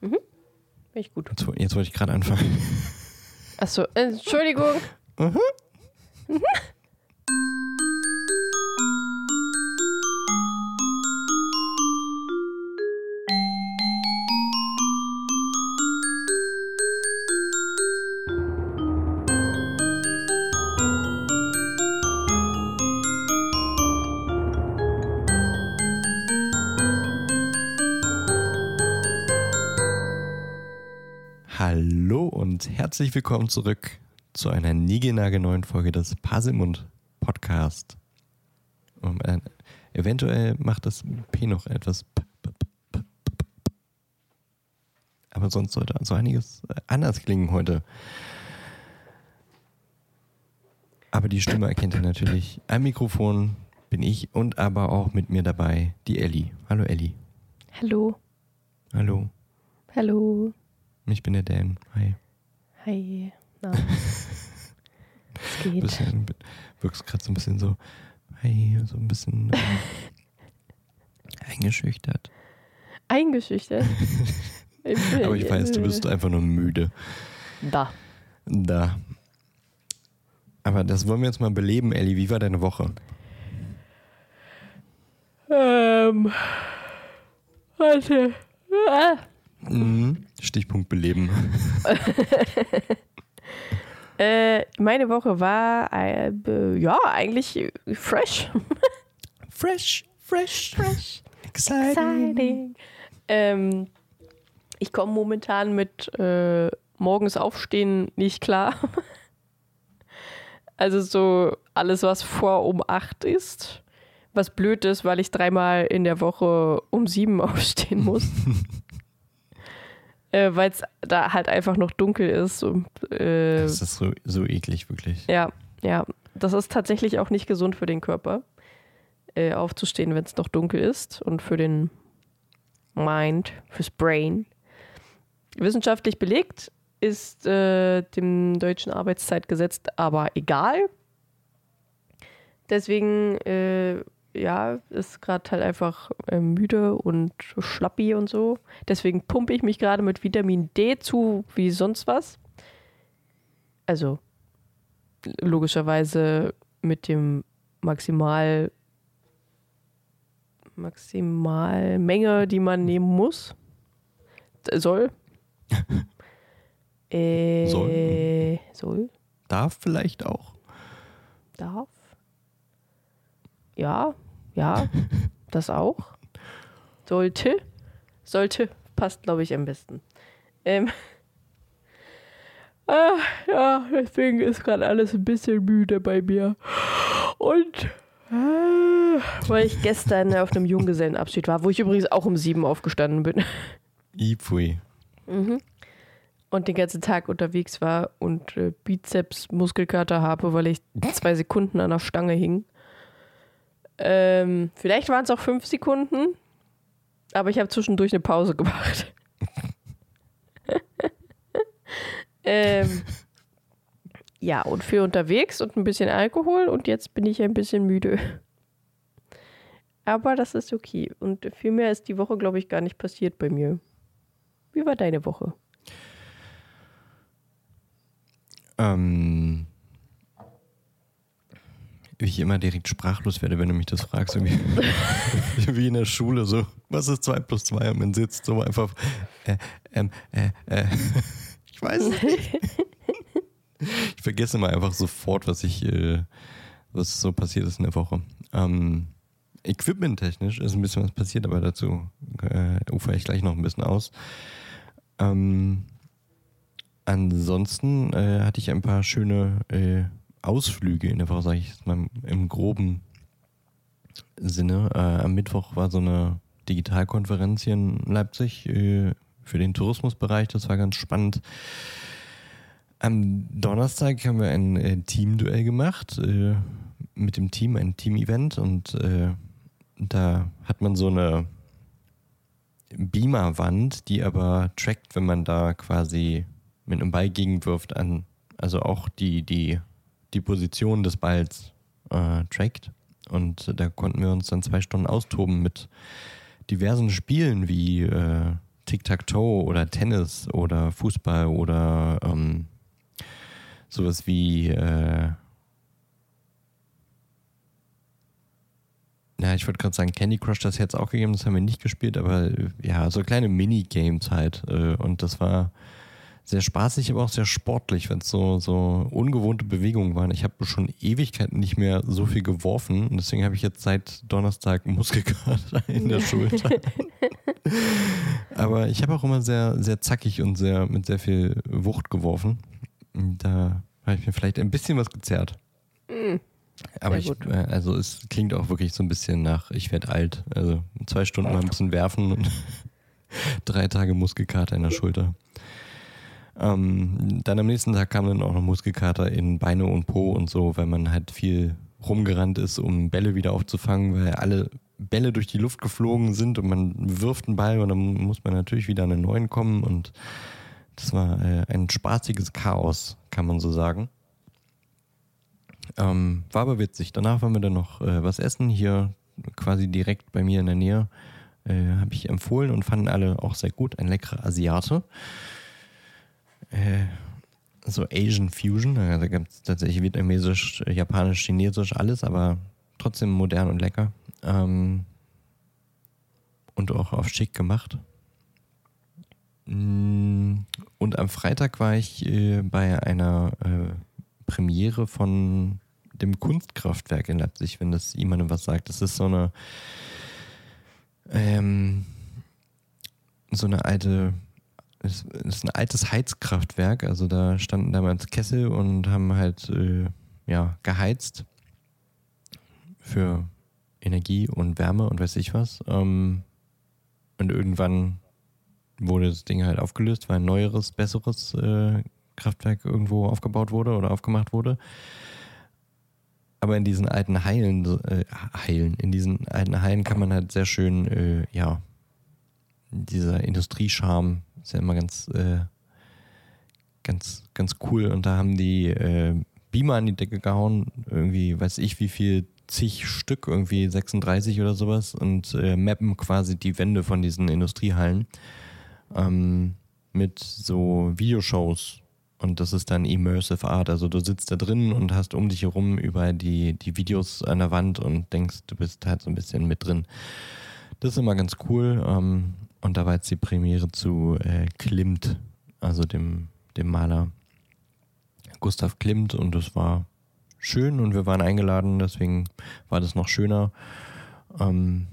Finde ich gut. Jetzt, jetzt wollte ich gerade anfangen. Achso, Entschuldigung. Hallo herzlich willkommen zurück zu einer niegelnagelneuen Folge des Pasimund Podcast. Um, äh, eventuell macht das P noch etwas. p- p- p- Aber sonst sollte also einiges äh, anders klingen heute. Aber die Stimme erkennt ihr natürlich. Am Mikrofon bin ich und aber auch mit mir dabei die Elli. Hallo Elli. Hallo. Hallo. Hallo. Ich bin der Dan. Hi. Hi. Na. Es geht. bisschen, wirkst gerade so ein bisschen so, hey, so ein bisschen ähm, eingeschüchtert. Eingeschüchtert. Aber ich weiß, du bist einfach nur müde. Da. Da. Aber das wollen wir jetzt mal beleben, Elli. Wie war deine Woche? Ähm. Warte. Ah. Mhm. Stichpunkt beleben. Äh, meine Woche war, äh, ja, eigentlich fresh. Fresh, fresh, fresh. exciting. Exciting. Ähm, ich komme momentan mit äh, morgens aufstehen nicht klar. Also so alles, was vor um acht ist. Was blöd ist, weil ich dreimal in der Woche um sieben aufstehen muss. äh, weil es da halt einfach noch dunkel ist. Und, äh, Das ist so, so eklig, wirklich. ja, ja. Das ist tatsächlich auch nicht gesund für den Körper, äh, aufzustehen, wenn es noch dunkel ist und für den Mind, fürs Brain. Wissenschaftlich belegt ist äh, dem deutschen Arbeitszeitgesetz aber egal. Deswegen, äh, ja, ist gerade halt einfach äh, müde und schlappi und so. Deswegen pumpe ich mich gerade mit Vitamin D zu, wie sonst was. Also, logischerweise mit dem Maximal Maximalmenge, die man nehmen muss. Soll. äh, Soll. Soll. Darf vielleicht auch. Darf. Ja, ja, das auch. Sollte. Sollte. Passt, glaube ich, am besten. Ähm. Ah, ja, deswegen ist gerade alles ein bisschen müde bei mir. Und ah, weil ich gestern auf einem Junggesellenabschied war, wo ich übrigens auch um sieben aufgestanden bin. Ipui. Mhm. Und den ganzen Tag unterwegs war und äh, Bizeps-Muskelkater habe, weil ich zwei Sekunden an der Stange hing. Ähm, vielleicht waren es auch fünf Sekunden, aber ich habe zwischendurch eine Pause gemacht. ähm, ja, und für unterwegs und ein bisschen Alkohol und jetzt bin ich ein bisschen müde. Aber das ist okay. Und viel mehr ist die Woche, glaube ich, gar nicht passiert bei mir. Wie war deine Woche? Ähm, ich immer direkt sprachlos werde, wenn du mich das fragst. Wie, wie in der Schule, so, was ist 2 plus 2? Und man sitzt so einfach, äh, ähm, äh, äh. Ich weiß es nicht. Ich vergesse immer einfach sofort, was ich, äh, was so passiert ist in der Woche. Ähm, Equipment-technisch ist ein bisschen was passiert, aber dazu äh, ufere ich gleich noch ein bisschen aus. Ähm, ansonsten äh, hatte ich ein paar schöne äh, Ausflüge in der Woche, sage ich mal im groben Sinne. Äh, am Mittwoch war so eine Digitalkonferenz hier in Leipzig äh, für den Tourismusbereich. Das war ganz spannend. Am Donnerstag haben wir ein äh, Teamduell gemacht äh, mit dem Team, ein Team-Event und äh, da hat man so eine Beamerwand, die aber trackt, wenn man da quasi mit einem Ball gegenwirft an, also auch die, die, die Position des Balls äh, trackt. Und da konnten wir uns dann zwei Stunden austoben mit diversen Spielen wie äh, Tic-Tac-Toe oder Tennis oder Fußball oder ähm, sowas wie, äh, ja, ich wollte gerade sagen, Candy Crush, das es auch gegeben, das haben wir nicht gespielt, aber äh, ja, so kleine Minigames halt. Äh, und das war sehr spaßig, aber auch sehr sportlich, wenn es so, so ungewohnte Bewegungen waren. Ich habe schon Ewigkeiten nicht mehr so viel geworfen und deswegen habe ich jetzt seit Donnerstag Muskelkater in der Schulter. aber ich habe auch immer sehr, sehr zackig und sehr mit sehr viel Wucht geworfen. Da habe ich mir vielleicht ein bisschen was gezerrt. Mhm. Aber ich, äh, also es klingt auch wirklich so ein bisschen nach, ich werde alt. Also zwei Stunden mal ein bisschen werfen und drei Tage Muskelkater in der Schulter. Ähm, dann am nächsten Tag kam dann auch noch Muskelkater in Beine und Po und so, weil man halt viel rumgerannt ist, um Bälle wieder aufzufangen, weil alle Bälle durch die Luft geflogen sind und man wirft einen Ball und dann muss man natürlich wieder an einen neuen kommen und das war äh, ein spaßiges Chaos, kann man so sagen. Ähm, war aber witzig. Danach waren wir dann noch äh, was essen, hier quasi direkt bei mir in der Nähe. Äh, Habe ich empfohlen und fanden alle auch sehr gut. Ein leckerer Asiate äh, so Asian Fusion. Da gibt es tatsächlich vietnamesisch, japanisch, chinesisch, alles, aber trotzdem modern und lecker. Ähm, und auch auf schick gemacht. Mm, und am Freitag war ich äh, bei einer äh, Premiere von dem Kunstkraftwerk in Leipzig, wenn das jemandem was sagt. Das ist so eine ähm, so eine alte es ist ein altes Heizkraftwerk, also da standen damals Kessel und haben halt äh, ja, geheizt für Energie und Wärme und weiß ich was. Ähm, und irgendwann wurde das Ding halt aufgelöst, weil ein neueres, besseres äh, Kraftwerk irgendwo aufgebaut wurde oder aufgemacht wurde. Aber in diesen alten Heilen, äh, Heilen, in diesen alten Heilen kann man halt sehr schön, äh, ja, dieser Industriescharme ist ja immer ganz, äh, ganz, ganz cool. Und da haben die äh, Beamer an die Decke gehauen, irgendwie, weiß ich wie viel, zig Stück, irgendwie 36 oder sowas, und äh, mappen quasi die Wände von diesen Industriehallen ähm, mit so Videoshows. Und das ist dann Immersive Art. Also du sitzt da drin und hast um dich herum über die, die Videos an der Wand und denkst, du bist halt so ein bisschen mit drin. Das ist immer ganz cool. Ähm, und da war jetzt die Premiere zu äh, Klimt, also dem, dem Maler Gustav Klimt. Und das war schön und wir waren eingeladen, deswegen war das noch schöner. Ähm,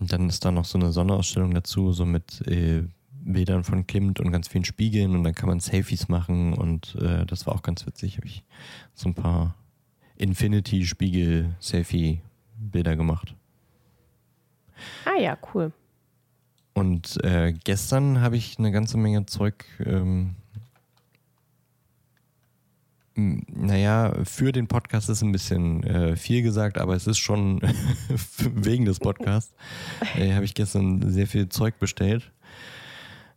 dann ist da noch so eine Sonderausstellung dazu, so mit äh, Bildern von Klimt und ganz vielen Spiegeln und dann kann man Selfies machen und äh, das war auch ganz witzig. Habe ich so ein paar Infinity-Spiegel-Selfie-Bilder gemacht. Ah ja, cool. Und äh, gestern habe ich eine ganze Menge Zeug, ähm, naja, für den Podcast ist ein bisschen äh, viel gesagt, aber es ist schon wegen des Podcasts, äh, habe ich gestern sehr viel Zeug bestellt.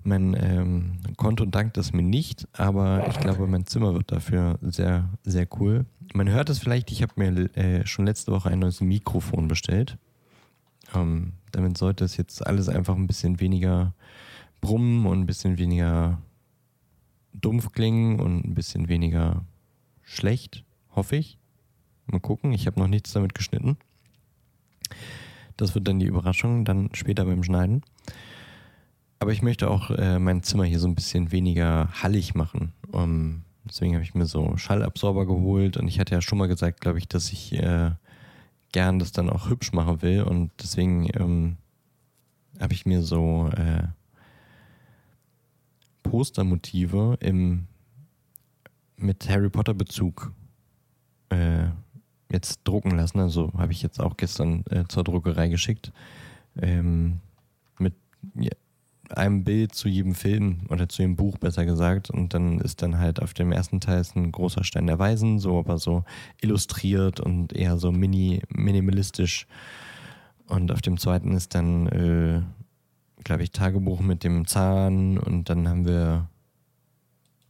Mein ähm, Konto dankt es mir nicht, aber ich glaube, mein Zimmer wird dafür sehr, sehr cool. Man hört es vielleicht, ich habe mir äh, schon letzte Woche ein neues Mikrofon bestellt. Ähm, damit sollte es jetzt alles einfach ein bisschen weniger brummen und ein bisschen weniger dumpf klingen und ein bisschen weniger schlecht, hoffe ich. Mal gucken, ich habe noch nichts damit geschnitten. Das wird dann die Überraschung, dann später beim Schneiden. Aber ich möchte auch äh, mein Zimmer hier so ein bisschen weniger hallig machen. Um, deswegen habe ich mir so Schallabsorber geholt und ich hatte ja schon mal gesagt, glaube ich, dass ich äh, gern das dann auch hübsch machen will und deswegen ähm, habe ich mir so äh, Postermotive im mit Harry Potter Bezug äh, jetzt drucken lassen. Also habe ich jetzt auch gestern äh, zur Druckerei geschickt. Ähm, mit ja, einem Bild zu jedem Film oder zu jedem Buch besser gesagt. Und dann ist dann halt auf dem ersten Teil ein großer Stein der Weisen, so aber so illustriert und eher so mini, minimalistisch. Und auf dem zweiten ist dann, äh, glaube ich, Tagebuch mit dem Zahn. Und dann haben wir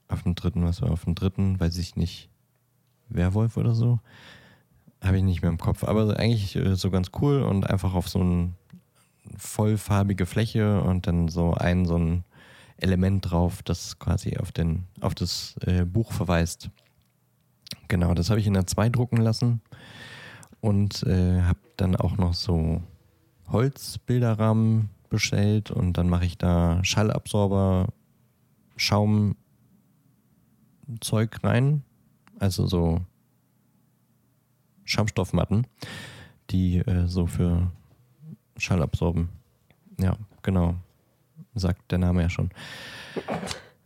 auf dem dritten, was war auf dem dritten, weiß ich nicht, Werwolf oder so. Habe ich nicht mehr im Kopf. Aber eigentlich äh, so ganz cool und einfach auf so ein vollfarbige Fläche und dann so ein so ein Element drauf, das quasi auf, den, auf das äh, Buch verweist. Genau, das habe ich in der 2 drucken lassen und äh, habe dann auch noch so Holzbilderrahmen bestellt und dann mache ich da Schallabsorber, Schaumzeug rein, also so Schaumstoffmatten, die äh, so für Schall absorben. Ja, genau. Sagt der Name ja schon.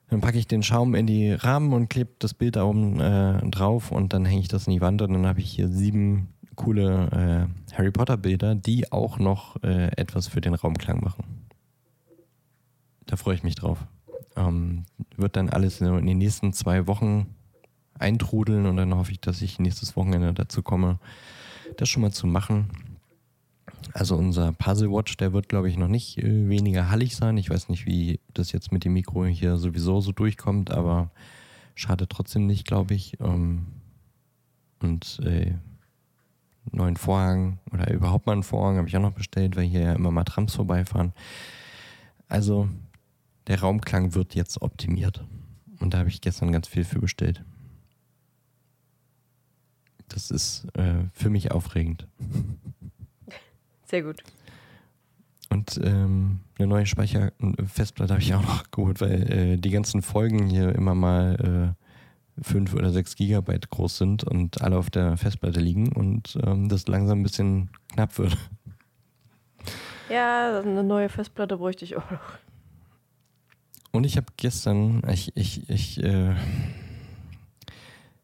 Dann packe ich den Schaum in die Rahmen und klebe das Bild da oben äh, drauf und dann hänge ich das in die Wand und dann habe ich hier sieben coole äh, Harry Potter Bilder, die auch noch äh, etwas für den Raumklang machen. Da freue ich mich drauf. Ähm, wird dann alles in den nächsten zwei Wochen eintrudeln und dann hoffe ich, dass ich nächstes Wochenende dazu komme, das schon mal zu machen. Also unser Puzzle Watch, der wird, glaube ich, noch nicht äh, weniger hallig sein. Ich weiß nicht, wie das jetzt mit dem Mikro hier sowieso so durchkommt, aber schade trotzdem nicht, glaube ich. Ähm, und äh, neuen Vorhang oder überhaupt mal einen Vorhang habe ich auch noch bestellt, weil hier ja immer mal Trams vorbeifahren. Also der Raumklang wird jetzt optimiert. Und da habe ich gestern ganz viel für bestellt. Das ist äh, für mich aufregend. Sehr gut. Und ähm, eine neue Speicherfestplatte habe ich auch noch geholt, weil äh, die ganzen Folgen hier immer mal äh, 5 oder 6 Gigabyte groß sind und alle auf der Festplatte liegen und ähm, das langsam ein bisschen knapp wird. Ja, eine neue Festplatte bräuchte ich auch noch. Und ich habe gestern, ich, ich, ich, äh,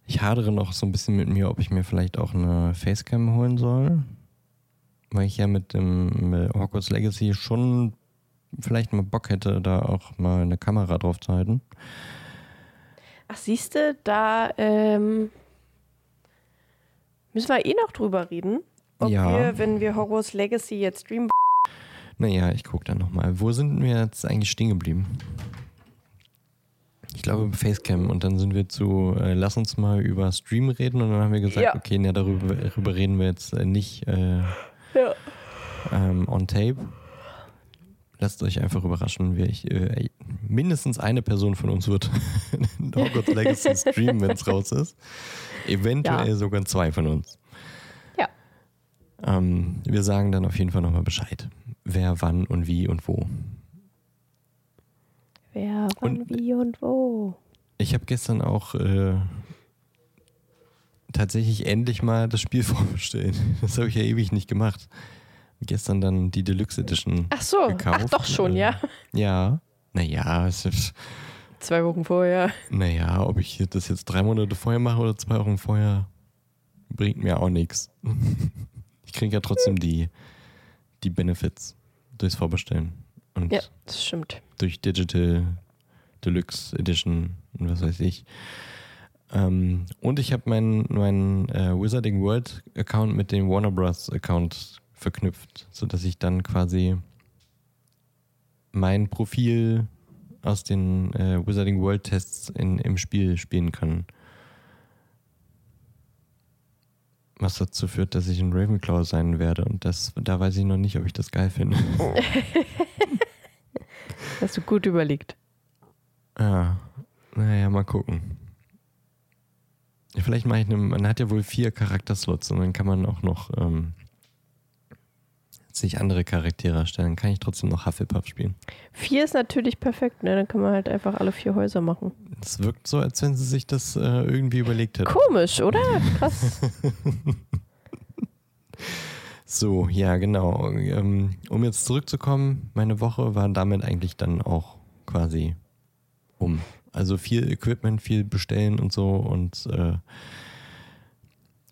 ich hadere noch so ein bisschen mit mir, ob ich mir vielleicht auch eine Facecam holen soll weil ich ja mit dem mit Hogwarts Legacy schon vielleicht mal Bock hätte, da auch mal eine Kamera drauf zu halten. Ach, siehst du, da ähm, müssen wir eh noch drüber reden, ob Ja. wir, wenn wir Hogwarts Legacy jetzt streamen. Naja, ich gucke dann nochmal. Wo sind wir jetzt eigentlich stehen geblieben? Ich glaube Facecam und dann sind wir zu, äh, lass uns mal über Stream reden und dann haben wir gesagt, Ja. okay, ja, darüber, darüber reden wir jetzt äh, nicht äh, Ja. ähm, on tape. Lasst euch einfach überraschen, wie ich, äh, mindestens eine Person von uns wird Hogwarts Legacy streamen, wenn es raus ist. Eventuell Ja. sogar zwei von uns. Ja. Ähm, wir sagen dann auf jeden Fall nochmal Bescheid. Wer, wann und wie und wo. Wer, wann, Und- wie und wo. Ich habe gestern auch äh, tatsächlich endlich mal das Spiel vorbestellt. Das habe ich ja ewig nicht gemacht. Gestern dann die Deluxe Edition Ach so, gekauft. ach doch schon, Äh, ja. Ja. Naja, es ist, Zwei Wochen vorher. naja, ob ich das jetzt drei Monate vorher mache oder zwei Wochen vorher, bringt mir auch nichts. Ich kriege ja trotzdem die, die Benefits durchs Vorbestellen. Und Ja, das stimmt. durch Digital Deluxe Edition und was weiß ich. Ähm, und ich habe meinen mein, äh, Wizarding World Account mit dem Warner Bros. Account verknüpft, sodass ich dann quasi mein Profil aus den äh, Wizarding World Tests in, im Spiel spielen kann. Was dazu führt, dass ich ein Ravenclaw sein werde. Und das, da weiß ich noch nicht, ob ich das geil finde. Hast du gut überlegt. Ja, naja, mal gucken. Vielleicht mache ich eine, man hat ja wohl vier Charakterslots und dann kann man auch noch ähm, sich andere Charaktere erstellen. Dann kann ich trotzdem noch Hufflepuff spielen. Vier ist natürlich perfekt, ne? Dann kann man halt einfach alle vier Häuser machen. Es wirkt so, als wenn sie sich das äh, irgendwie überlegt hätten. Komisch, oder? Krass. So, ja, genau. Ähm, um jetzt zurückzukommen, meine Woche war damit eigentlich dann auch quasi um. Also viel Equipment, viel bestellen und so und äh,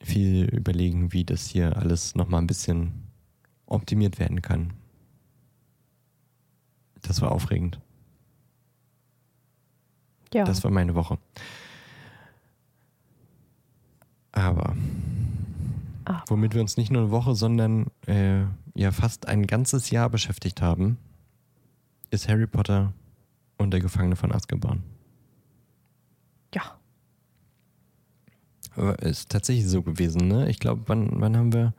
viel überlegen, wie das hier alles nochmal ein bisschen optimiert werden kann. Das war aufregend. Ja. Das war meine Woche. Aber Ah. womit wir uns nicht nur eine Woche, sondern äh, ja fast ein ganzes Jahr beschäftigt haben, ist Harry Potter und der Gefangene von Azkaban. Ja. Aber Ist tatsächlich so gewesen, ne? Ich glaube, wann, wann haben wir?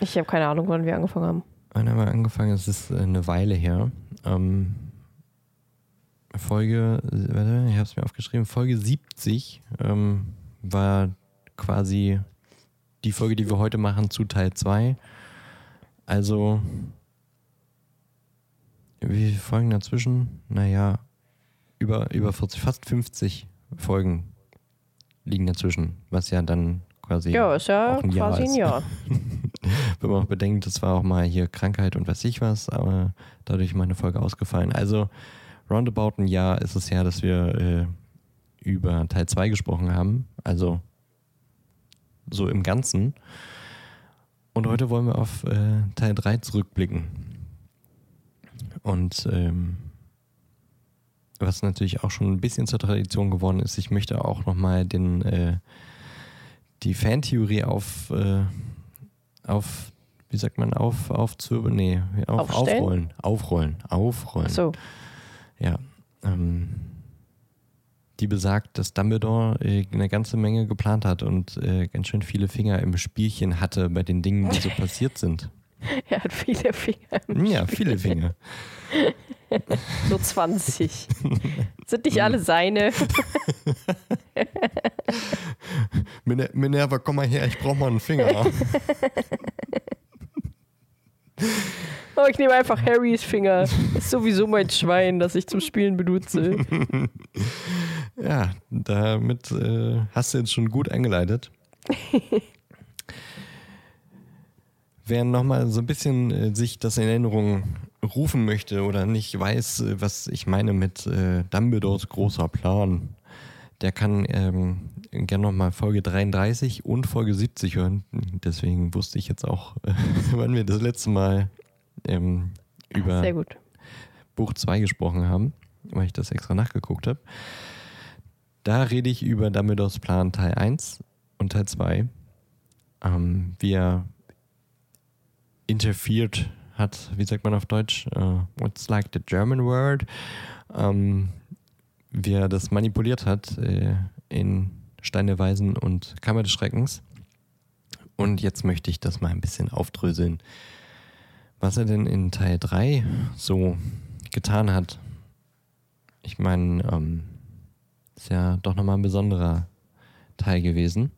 Ich habe keine Ahnung, wann wir angefangen haben. Wann haben wir angefangen? Es ist eine Weile her. Ähm, Folge, warte, ich habe es mir aufgeschrieben, Folge 70 ähm, war quasi die Folge, die wir heute machen, zu Teil 2. Also, wie viele Folgen dazwischen? Naja, über, über 40, fast 50 Folgen liegen dazwischen, was ja dann quasi. Ja, ist ja auch ein quasi ein Jahr. Wenn man auch bedenkt, es war auch mal hier Krankheit und weiß ich was, aber dadurch meine Folge ausgefallen. Also, roundabout ein Jahr ist es her, dass wir äh, über Teil 2 gesprochen haben. Also, so im Ganzen. Und heute wollen wir auf äh, Teil 3 zurückblicken. Und ähm, was natürlich auch schon ein bisschen zur Tradition geworden ist, ich möchte auch nochmal den äh, die Fantheorie auf, äh, auf, wie sagt man, auf, aufzwirbeln, nee, auf, aufrollen, aufrollen, aufrollen. Ach so. Ja. Ähm, die besagt, dass Dumbledore äh, eine ganze Menge geplant hat und äh, ganz schön viele Finger im Spielchen hatte bei den Dingen, die so passiert sind. Er hat viele Finger. im Ja, viele Finger. So 20. Sind nicht alle seine? Mine- Minerva, komm mal her, ich brauch mal einen Finger. Oh, ich nehme einfach Harrys Finger. Ist sowieso mein Schwein, das ich zum Spielen benutze. ja, damit äh, hast du jetzt schon gut eingeleitet. Wer nochmal so ein bisschen äh, sich das in Erinnerung rufen möchte oder nicht weiß, äh, was ich meine mit äh, Dumbledores großer Plan, der kann ähm, gerne nochmal Folge 33 und Folge 70 hören. Deswegen wusste ich jetzt auch, äh, wann wir das letzte Mal ähm, über Sehr gut. Buch 2 gesprochen haben, weil ich das extra nachgeguckt habe. Da rede ich über Dumbledores Plan Teil 1 und Teil 2. Ähm, wie er interferiert hat, wie sagt man auf Deutsch? Uh, what's like the German word? Ähm, wie er das manipuliert hat äh, in Steine Weisen und Kammer des Schreckens. Und jetzt möchte ich das mal ein bisschen aufdröseln was er denn in Teil 3 so getan hat. Ich meine, ähm, ist ja doch nochmal ein besonderer Teil gewesen.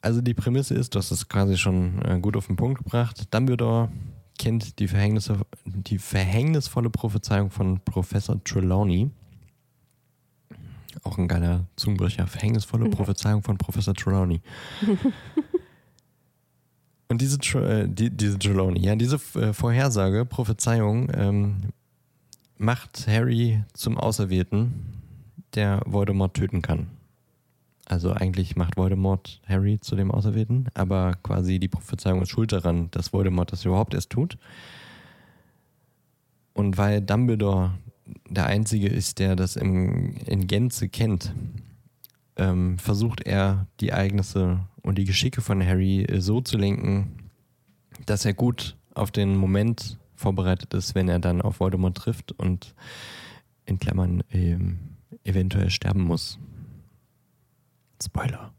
Also die Prämisse ist, du hast es quasi schon äh, gut auf den Punkt gebracht. Dumbledore kennt die, Verhängnisse, die verhängnisvolle Prophezeiung von Professor Trelawney. Auch ein geiler Zungenbrecher. Verhängnisvolle Prophezeiung von Professor Trelawney. Und diese, äh, die, diese Trelawney, ja, diese äh, Vorhersage, Prophezeiung, ähm, macht Harry zum Auserwählten, der Voldemort töten kann. Also eigentlich macht Voldemort Harry zu dem Auserwählten, aber quasi die Prophezeiung ist schuld daran, dass Voldemort das überhaupt erst tut. Und weil Dumbledore der Einzige ist, der das im, in Gänze kennt, ähm, versucht er die Ereignisse und die Geschicke von Harry äh, so zu lenken, dass er gut auf den Moment vorbereitet ist, wenn er dann auf Voldemort trifft und in Klammern ähm, eventuell sterben muss. Spoiler.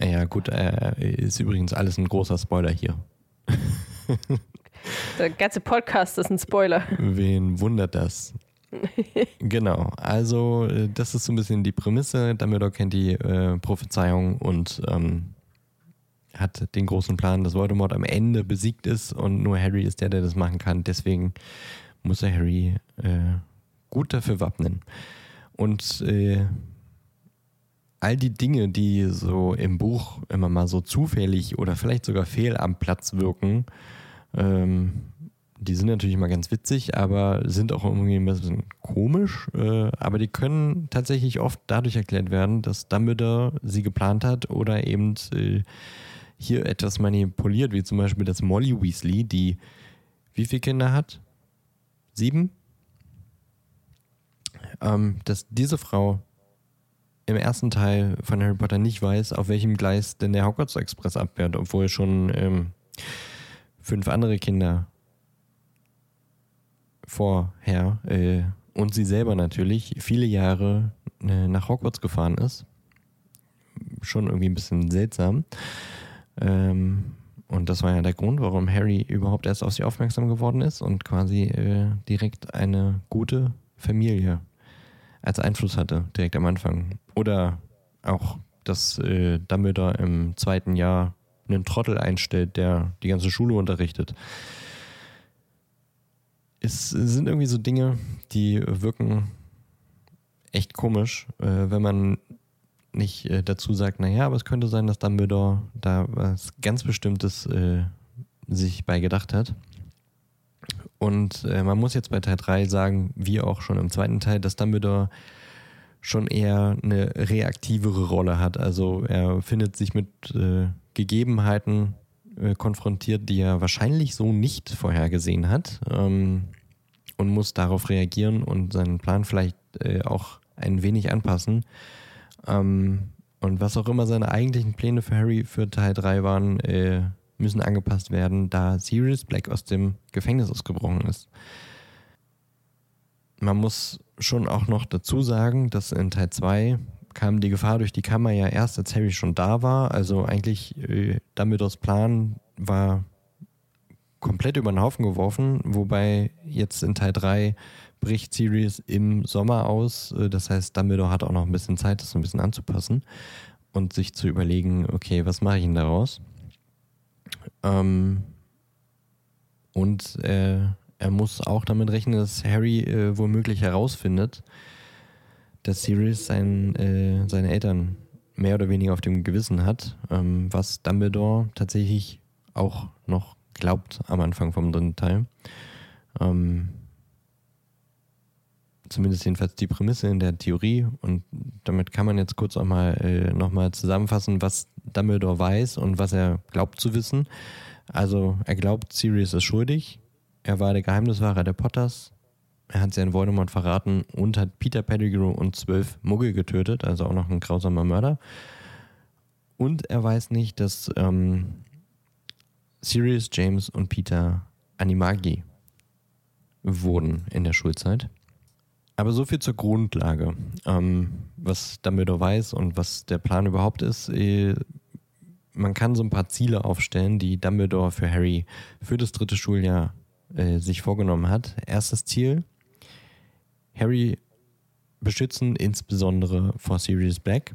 Ja gut, äh, ist übrigens alles ein großer Spoiler hier. Der ganze Podcast ist ein Spoiler. Wen wundert das? genau, also äh, das ist so ein bisschen die Prämisse. Dumbledore kennt die äh, Prophezeiung und ähm, hat den großen Plan, dass Voldemort am Ende besiegt ist und nur Harry ist der, der das machen kann. Deswegen muss er Harry äh, gut dafür wappnen. Und äh, all die Dinge, die so im Buch immer mal so zufällig oder vielleicht sogar fehl am Platz wirken, ähm, die sind natürlich mal ganz witzig, aber sind auch irgendwie ein bisschen komisch. Äh, aber die können tatsächlich oft dadurch erklärt werden, dass Dumbledore sie geplant hat oder eben äh, hier etwas manipuliert, wie zum Beispiel, dass Molly Weasley, die wie viele Kinder hat? Sieben? Ähm, dass diese Frau im ersten Teil von Harry Potter nicht weiß, auf welchem Gleis denn der Hogwarts Express abfährt, obwohl schon ähm, fünf andere Kinder vorher äh, und sie selber natürlich viele Jahre äh, nach Hogwarts gefahren ist. Schon irgendwie ein bisschen seltsam. Ähm, Und das war ja der Grund, warum Harry überhaupt erst auf sie aufmerksam geworden ist und quasi äh, direkt eine gute Familie als Einfluss hatte, direkt am Anfang. Oder auch, dass äh, Dumbledore im zweiten Jahr einen Trottel einstellt, der die ganze Schule unterrichtet. Es sind irgendwie so Dinge, die wirken echt komisch, äh, wenn man nicht äh, dazu sagt, naja, aber es könnte sein, dass Dumbledore da was ganz Bestimmtes äh, sich bei gedacht hat. Und äh, man muss jetzt bei Teil 3 sagen, wie auch schon im zweiten Teil, dass Dumbledore schon eher eine reaktivere Rolle hat. Also er findet sich mit äh, Gegebenheiten äh, konfrontiert, die er wahrscheinlich so nicht vorhergesehen hat ähm, und muss darauf reagieren und seinen Plan vielleicht äh, auch ein wenig anpassen. Ähm, und was auch immer seine eigentlichen Pläne für Harry für Teil 3 waren, äh, müssen angepasst werden, da Sirius Black aus dem Gefängnis ausgebrochen ist. Man muss schon auch noch dazu sagen, dass in Teil 2 kam die Gefahr durch die Kammer ja erst, als Harry schon da war. Also eigentlich äh, Dumbledores Plan war komplett über den Haufen geworfen, wobei jetzt in Teil 3 bricht Sirius im Sommer aus. Äh, das heißt, Dumbledore hat auch noch ein bisschen Zeit, das ein bisschen anzupassen und sich zu überlegen, okay, was mache ich denn daraus? Ähm, und äh, er muss auch damit rechnen, dass Harry äh, womöglich herausfindet, dass Sirius sein, äh, seine Eltern mehr oder weniger auf dem Gewissen hat, ähm, was Dumbledore tatsächlich auch noch glaubt am Anfang vom dritten Teil. Ähm, zumindest jedenfalls die Prämisse in der Theorie. Und damit kann man jetzt kurz auch mal äh, nochmal zusammenfassen, was Dumbledore weiß und was er glaubt zu wissen. Also er glaubt, Sirius ist schuldig. Er war der Geheimniswahrer der Potters. Er hat sie an Voldemort verraten und hat Peter Pettigrew und zwölf Muggel getötet, also auch noch ein grausamer Mörder. Und er weiß nicht, dass ähm, Sirius, James und Peter Animagi wurden in der Schulzeit. Aber so viel zur Grundlage. Ähm, was Dumbledore weiß und was der Plan überhaupt ist, äh, man kann so ein paar Ziele aufstellen, die Dumbledore für Harry für das dritte Schuljahr äh, sich vorgenommen hat. Erstes Ziel, Harry beschützen, insbesondere vor Sirius Black.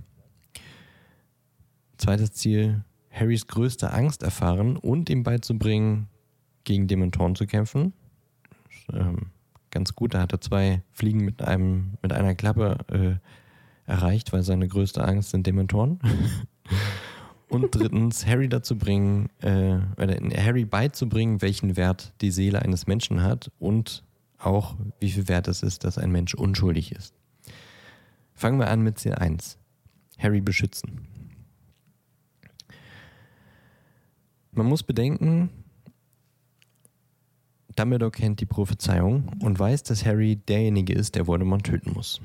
Zweites Ziel, Harrys größte Angst erfahren und ihm beizubringen, gegen Dementoren zu kämpfen. Ähm, ganz gut. Da hat er zwei Fliegen mit einem, mit einer Klappe äh, erreicht, weil seine größte Angst sind Dementoren. Und drittens, Harry dazu bringen, äh, oder Harry beizubringen, welchen Wert die Seele eines Menschen hat und auch, wie viel Wert es ist, dass ein Mensch unschuldig ist. Fangen wir an mit Ziel 1. Harry beschützen. Man muss bedenken, Dumbledore kennt die Prophezeiung und weiß, dass Harry derjenige ist, der Voldemort töten muss.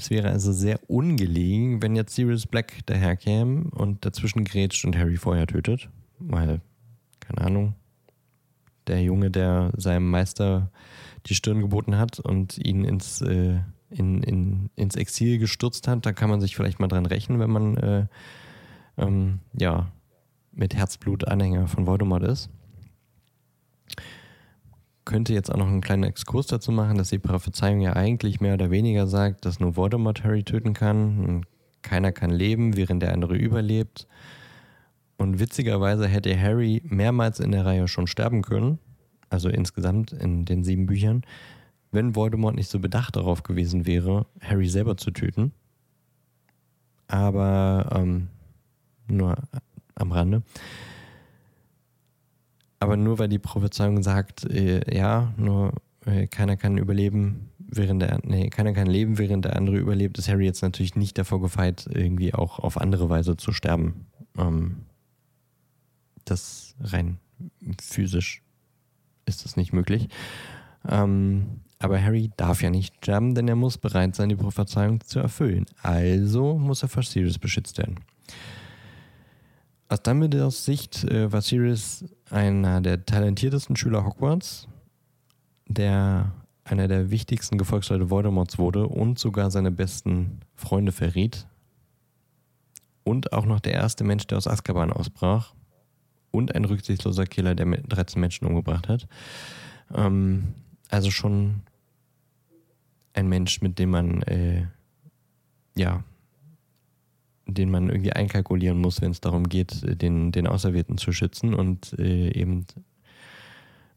Es wäre also sehr ungelegen, wenn jetzt Sirius Black daherkäme und dazwischen grätscht und Harry vorher tötet. Weil, keine Ahnung, der Junge, der seinem Meister die Stirn geboten hat und ihn ins, äh, in, in, ins Exil gestürzt hat, da kann man sich vielleicht mal dran rächen, wenn man äh, ähm, ja, mit Herzblut Anhänger von Voldemort ist könnte jetzt auch noch einen kleinen Exkurs dazu machen, dass die Prophezeiung ja eigentlich mehr oder weniger sagt, dass nur Voldemort Harry töten kann und keiner kann leben, während der andere überlebt. Und witzigerweise hätte Harry mehrmals in der Reihe schon sterben können, also insgesamt in den sieben Büchern, wenn Voldemort nicht so bedacht darauf gewesen wäre, Harry selber zu töten. Aber ähm, nur am Rande. Aber nur weil die Prophezeiung sagt, äh, ja, nur äh, keiner kann überleben, während der, nee, keiner kann leben, während der andere überlebt, ist Harry jetzt natürlich nicht davor gefeit, irgendwie auch auf andere Weise zu sterben. Ähm, das rein physisch ist das nicht möglich. Ähm, aber Harry darf ja nicht sterben, denn er muss bereit sein, die Prophezeiung zu erfüllen. Also muss er vor Sirius beschützt werden. Aus Dumbledores Sicht äh, war Sirius einer der talentiertesten Schüler Hogwarts, der einer der wichtigsten Gefolgsleute Voldemorts wurde und sogar seine besten Freunde verriet. Und auch noch der erste Mensch, der aus Azkaban ausbrach. und ein rücksichtsloser Killer, der 13 Menschen umgebracht hat. Ähm, also schon ein Mensch, mit dem man, äh, ja, den man irgendwie einkalkulieren muss, wenn es darum geht, den, den Auserwählten zu schützen und äh, eben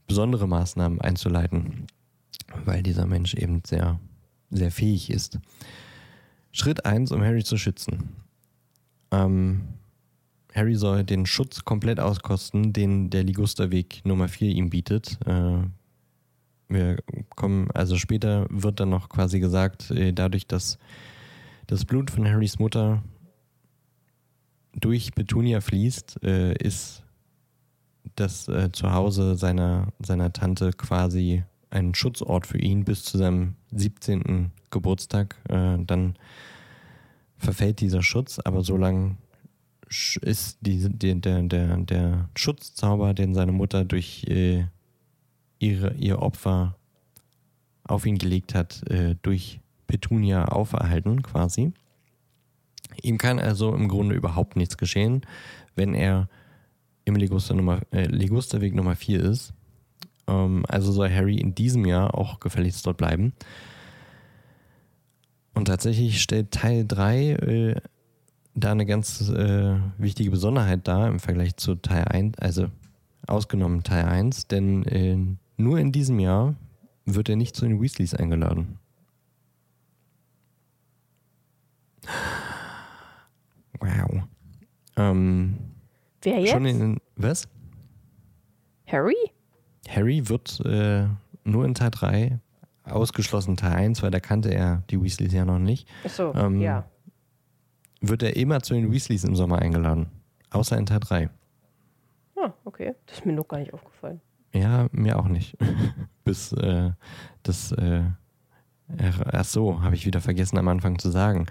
besondere Maßnahmen einzuleiten, weil dieser Mensch eben sehr, sehr fähig ist. Schritt 1, um Harry zu schützen. Ähm, Harry soll den Schutz komplett auskosten, den der Ligusterweg Nummer 4 ihm bietet. Äh, wir kommen, also später wird dann noch quasi gesagt, äh, dadurch, dass das Blut von Harrys Mutter durch Petunia fließt, äh, ist das äh, Zuhause seiner, seiner Tante quasi ein Schutzort für ihn bis zu seinem 17. Geburtstag. Äh, dann verfällt dieser Schutz, aber solange ist die, die, der, der, der Schutzzauber, den seine Mutter durch äh, ihre, ihr Opfer auf ihn gelegt hat, äh, durch Petunia auferhalten quasi. Ihm kann also im Grunde überhaupt nichts geschehen, wenn er im Leguster Nummer, äh, Legusterweg Nummer 4 ist. Ähm, also soll Harry in diesem Jahr auch gefälligst dort bleiben. Und tatsächlich stellt Teil 3 äh, da eine ganz äh, wichtige Besonderheit dar im Vergleich zu Teil 1, also ausgenommen Teil 1, denn äh, nur in diesem Jahr wird er nicht zu den Weasleys eingeladen. Wow. Ähm, Wer jetzt? Schon in, was? Harry? Harry wird äh, nur in Teil 3 ausgeschlossen Teil 1, weil da kannte er die Weasleys ja noch nicht. Achso, Ähm, ja. Wird er immer zu den Weasleys im Sommer eingeladen. Außer in Teil 3. Ah, okay. Das ist mir noch gar nicht aufgefallen. Ja, mir auch nicht. Bis äh, das. Äh, ach ach so, habe ich wieder vergessen am Anfang zu sagen.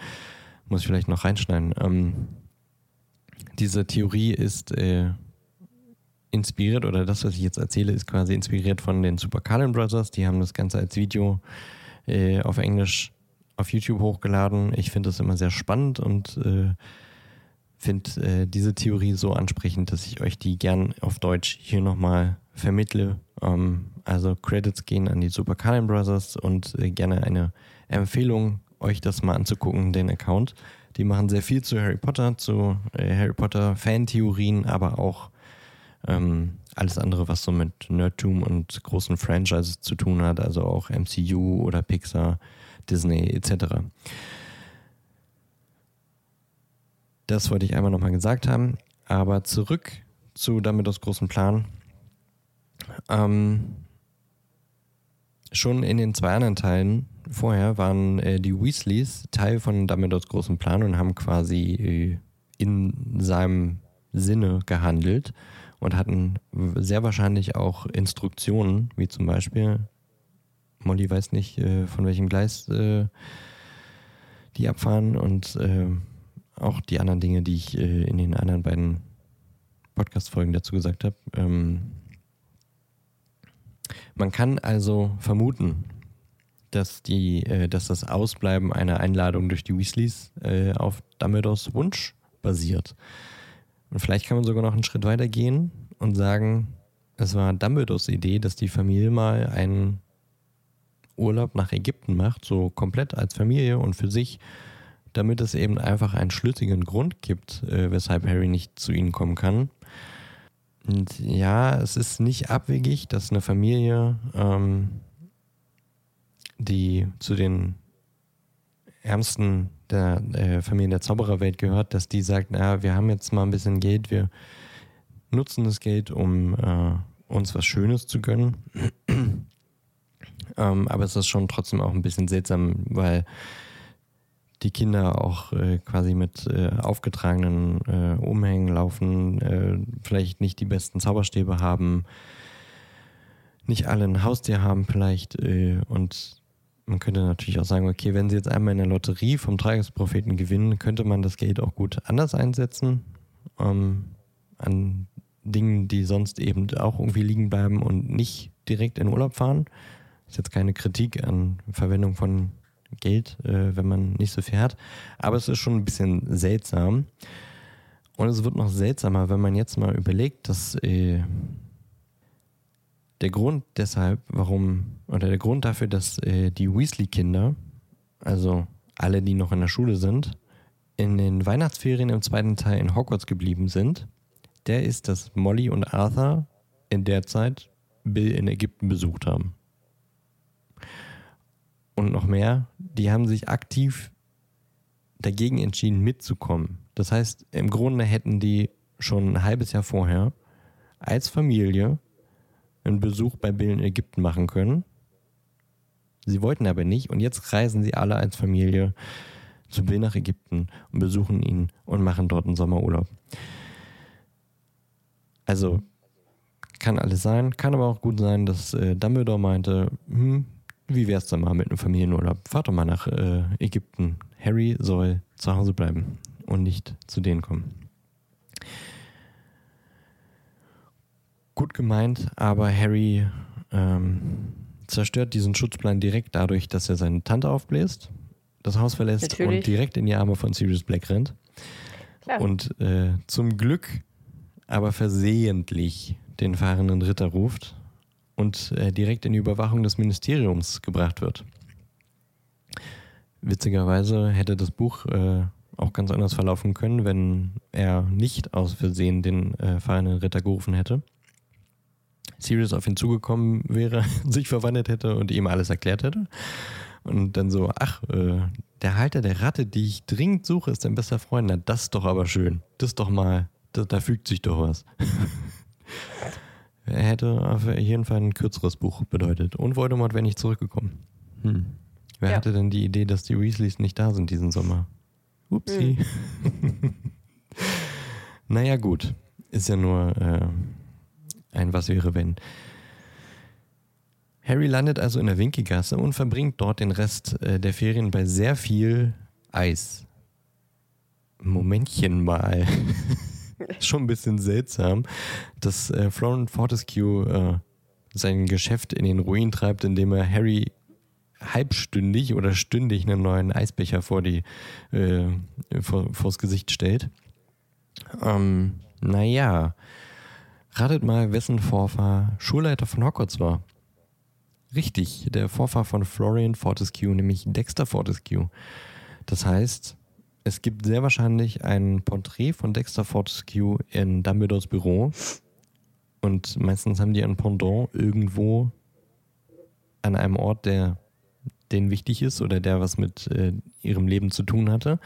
Muss ich vielleicht noch reinschneiden. Ähm, diese Theorie ist äh, inspiriert, oder das, was ich jetzt erzähle, ist quasi inspiriert von den Super Carlin Brothers. Die haben das Ganze als Video äh, auf Englisch auf YouTube hochgeladen. Ich finde das immer sehr spannend und äh, finde äh, diese Theorie so ansprechend, dass ich euch die gern auf Deutsch hier nochmal vermittle. Ähm, also Credits gehen an die Super Carlin Brothers und äh, gerne eine Empfehlung, euch das mal anzugucken, den Account. Die machen sehr viel zu Harry Potter, zu äh, Harry Potter Fantheorien, aber auch ähm, alles andere, was so mit Nerdtum und großen Franchises zu tun hat, also auch MCU oder Pixar, Disney etc. Das wollte ich einmal nochmal gesagt haben. Aber zurück zu Dumbledores großen Plan. Ähm, schon in den zwei anderen Teilen vorher waren äh, die Weasleys Teil von Dumbledores großen Plan und haben quasi äh, in seinem Sinne gehandelt und hatten sehr wahrscheinlich auch Instruktionen, wie zum Beispiel, Molly weiß nicht, äh, von welchem Gleis äh, die abfahren und äh, auch die anderen Dinge, die ich äh, in den anderen beiden Podcast-Folgen dazu gesagt habe. Ähm, man kann also vermuten, dass, die, äh, dass das Ausbleiben einer Einladung durch die Weasleys äh, auf Dumbledores Wunsch basiert. Und vielleicht kann man sogar noch einen Schritt weiter gehen und sagen, es war Dumbledores Idee, dass die Familie mal einen Urlaub nach Ägypten macht, so komplett als Familie und für sich, damit es eben einfach einen schlüssigen Grund gibt, äh, weshalb Harry nicht zu ihnen kommen kann. Ja, es ist nicht abwegig, dass eine Familie, ähm, die zu den ärmsten der äh, Familien der Zaubererwelt gehört, dass die sagt, na, wir haben jetzt mal ein bisschen Geld, wir nutzen das Geld, um äh, uns was Schönes zu gönnen. ähm, aber es ist schon trotzdem auch ein bisschen seltsam, weil die Kinder auch äh, quasi mit äh, aufgetragenen äh, Umhängen laufen, äh, vielleicht nicht die besten Zauberstäbe haben, nicht alle ein Haustier haben vielleicht äh, und man könnte natürlich auch sagen, okay, wenn sie jetzt einmal in der Lotterie vom Tagespropheten gewinnen, könnte man das Geld auch gut anders einsetzen. Ähm, an Dingen, die sonst eben auch irgendwie liegen bleiben und nicht direkt in Urlaub fahren. Ist jetzt keine Kritik an Verwendung von Geld, äh, wenn man nicht so viel hat. Aber es ist schon ein bisschen seltsam. Und es wird noch seltsamer, wenn man jetzt mal überlegt, dass äh, der Grund deshalb, warum, oder der Grund dafür, dass äh, die Weasley-Kinder, also alle, die noch in der Schule sind, in den Weihnachtsferien im zweiten Teil in Hogwarts geblieben sind, der ist, dass Molly und Arthur in der Zeit Bill in Ägypten besucht haben. Und noch mehr, die haben sich aktiv dagegen entschieden, mitzukommen. Das heißt, im Grunde hätten die schon ein halbes Jahr vorher als Familie einen Besuch bei Bill in Ägypten machen können. Sie wollten aber nicht und jetzt reisen sie alle als Familie zu Bill nach Ägypten und besuchen ihn und machen dort einen Sommerurlaub. Also kann alles sein, kann aber auch gut sein, dass äh, Dumbledore meinte, hm, wie wär's denn mal mit einem Familienurlaub? Fahrt doch mal nach äh, Ägypten. Harry soll zu Hause bleiben und nicht zu denen kommen. Gut gemeint, aber Harry ähm, zerstört diesen Schutzplan direkt dadurch, dass er seine Tante aufbläst, das Haus verlässt Natürlich. und direkt in die Arme von Sirius Black rennt. Klar. Und äh, zum Glück aber versehentlich den fahrenden Ritter ruft und äh, direkt in die Überwachung des Ministeriums gebracht wird. Witzigerweise hätte das Buch äh, auch ganz anders verlaufen können, wenn er nicht aus Versehen den äh, fahrenden Ritter gerufen hätte. Sirius auf ihn zugekommen wäre, sich verwandelt hätte und ihm alles erklärt hätte. Und dann so, ach, äh, der Halter der Ratte, die ich dringend suche, ist dein bester Freund. Na, das ist doch aber schön. Das ist doch mal, da, da fügt sich doch was. er hätte auf jeden Fall ein kürzeres Buch bedeutet. Und Voldemort wäre nicht zurückgekommen. Hm. Wer Ja. hatte denn die Idee, dass die Weasleys nicht da sind diesen Sommer? Upsi. naja, gut. Ist ja nur äh, ein Was wäre, wenn. Harry landet also in der Winkelgasse und verbringt dort den Rest äh, der Ferien bei sehr viel Eis. Momentchen mal. Schon ein bisschen seltsam, dass äh, Florent Fortescue äh, sein Geschäft in den Ruin treibt, indem er Harry halbstündig oder stündig einen neuen Eisbecher vor die äh, vor, vors Gesicht stellt. Ähm, naja, ratet mal, wessen Vorfahr Schulleiter von Hogwarts war. Richtig, der Vorfahr von Florian Fortescue, nämlich Dexter Fortescue. Das heißt, es gibt sehr wahrscheinlich ein Porträt von Dexter Fortescue in Dumbledores Büro. Und meistens haben die ein Pendant irgendwo an einem Ort, der denen wichtig ist oder der was mit äh, ihrem Leben zu tun hatte.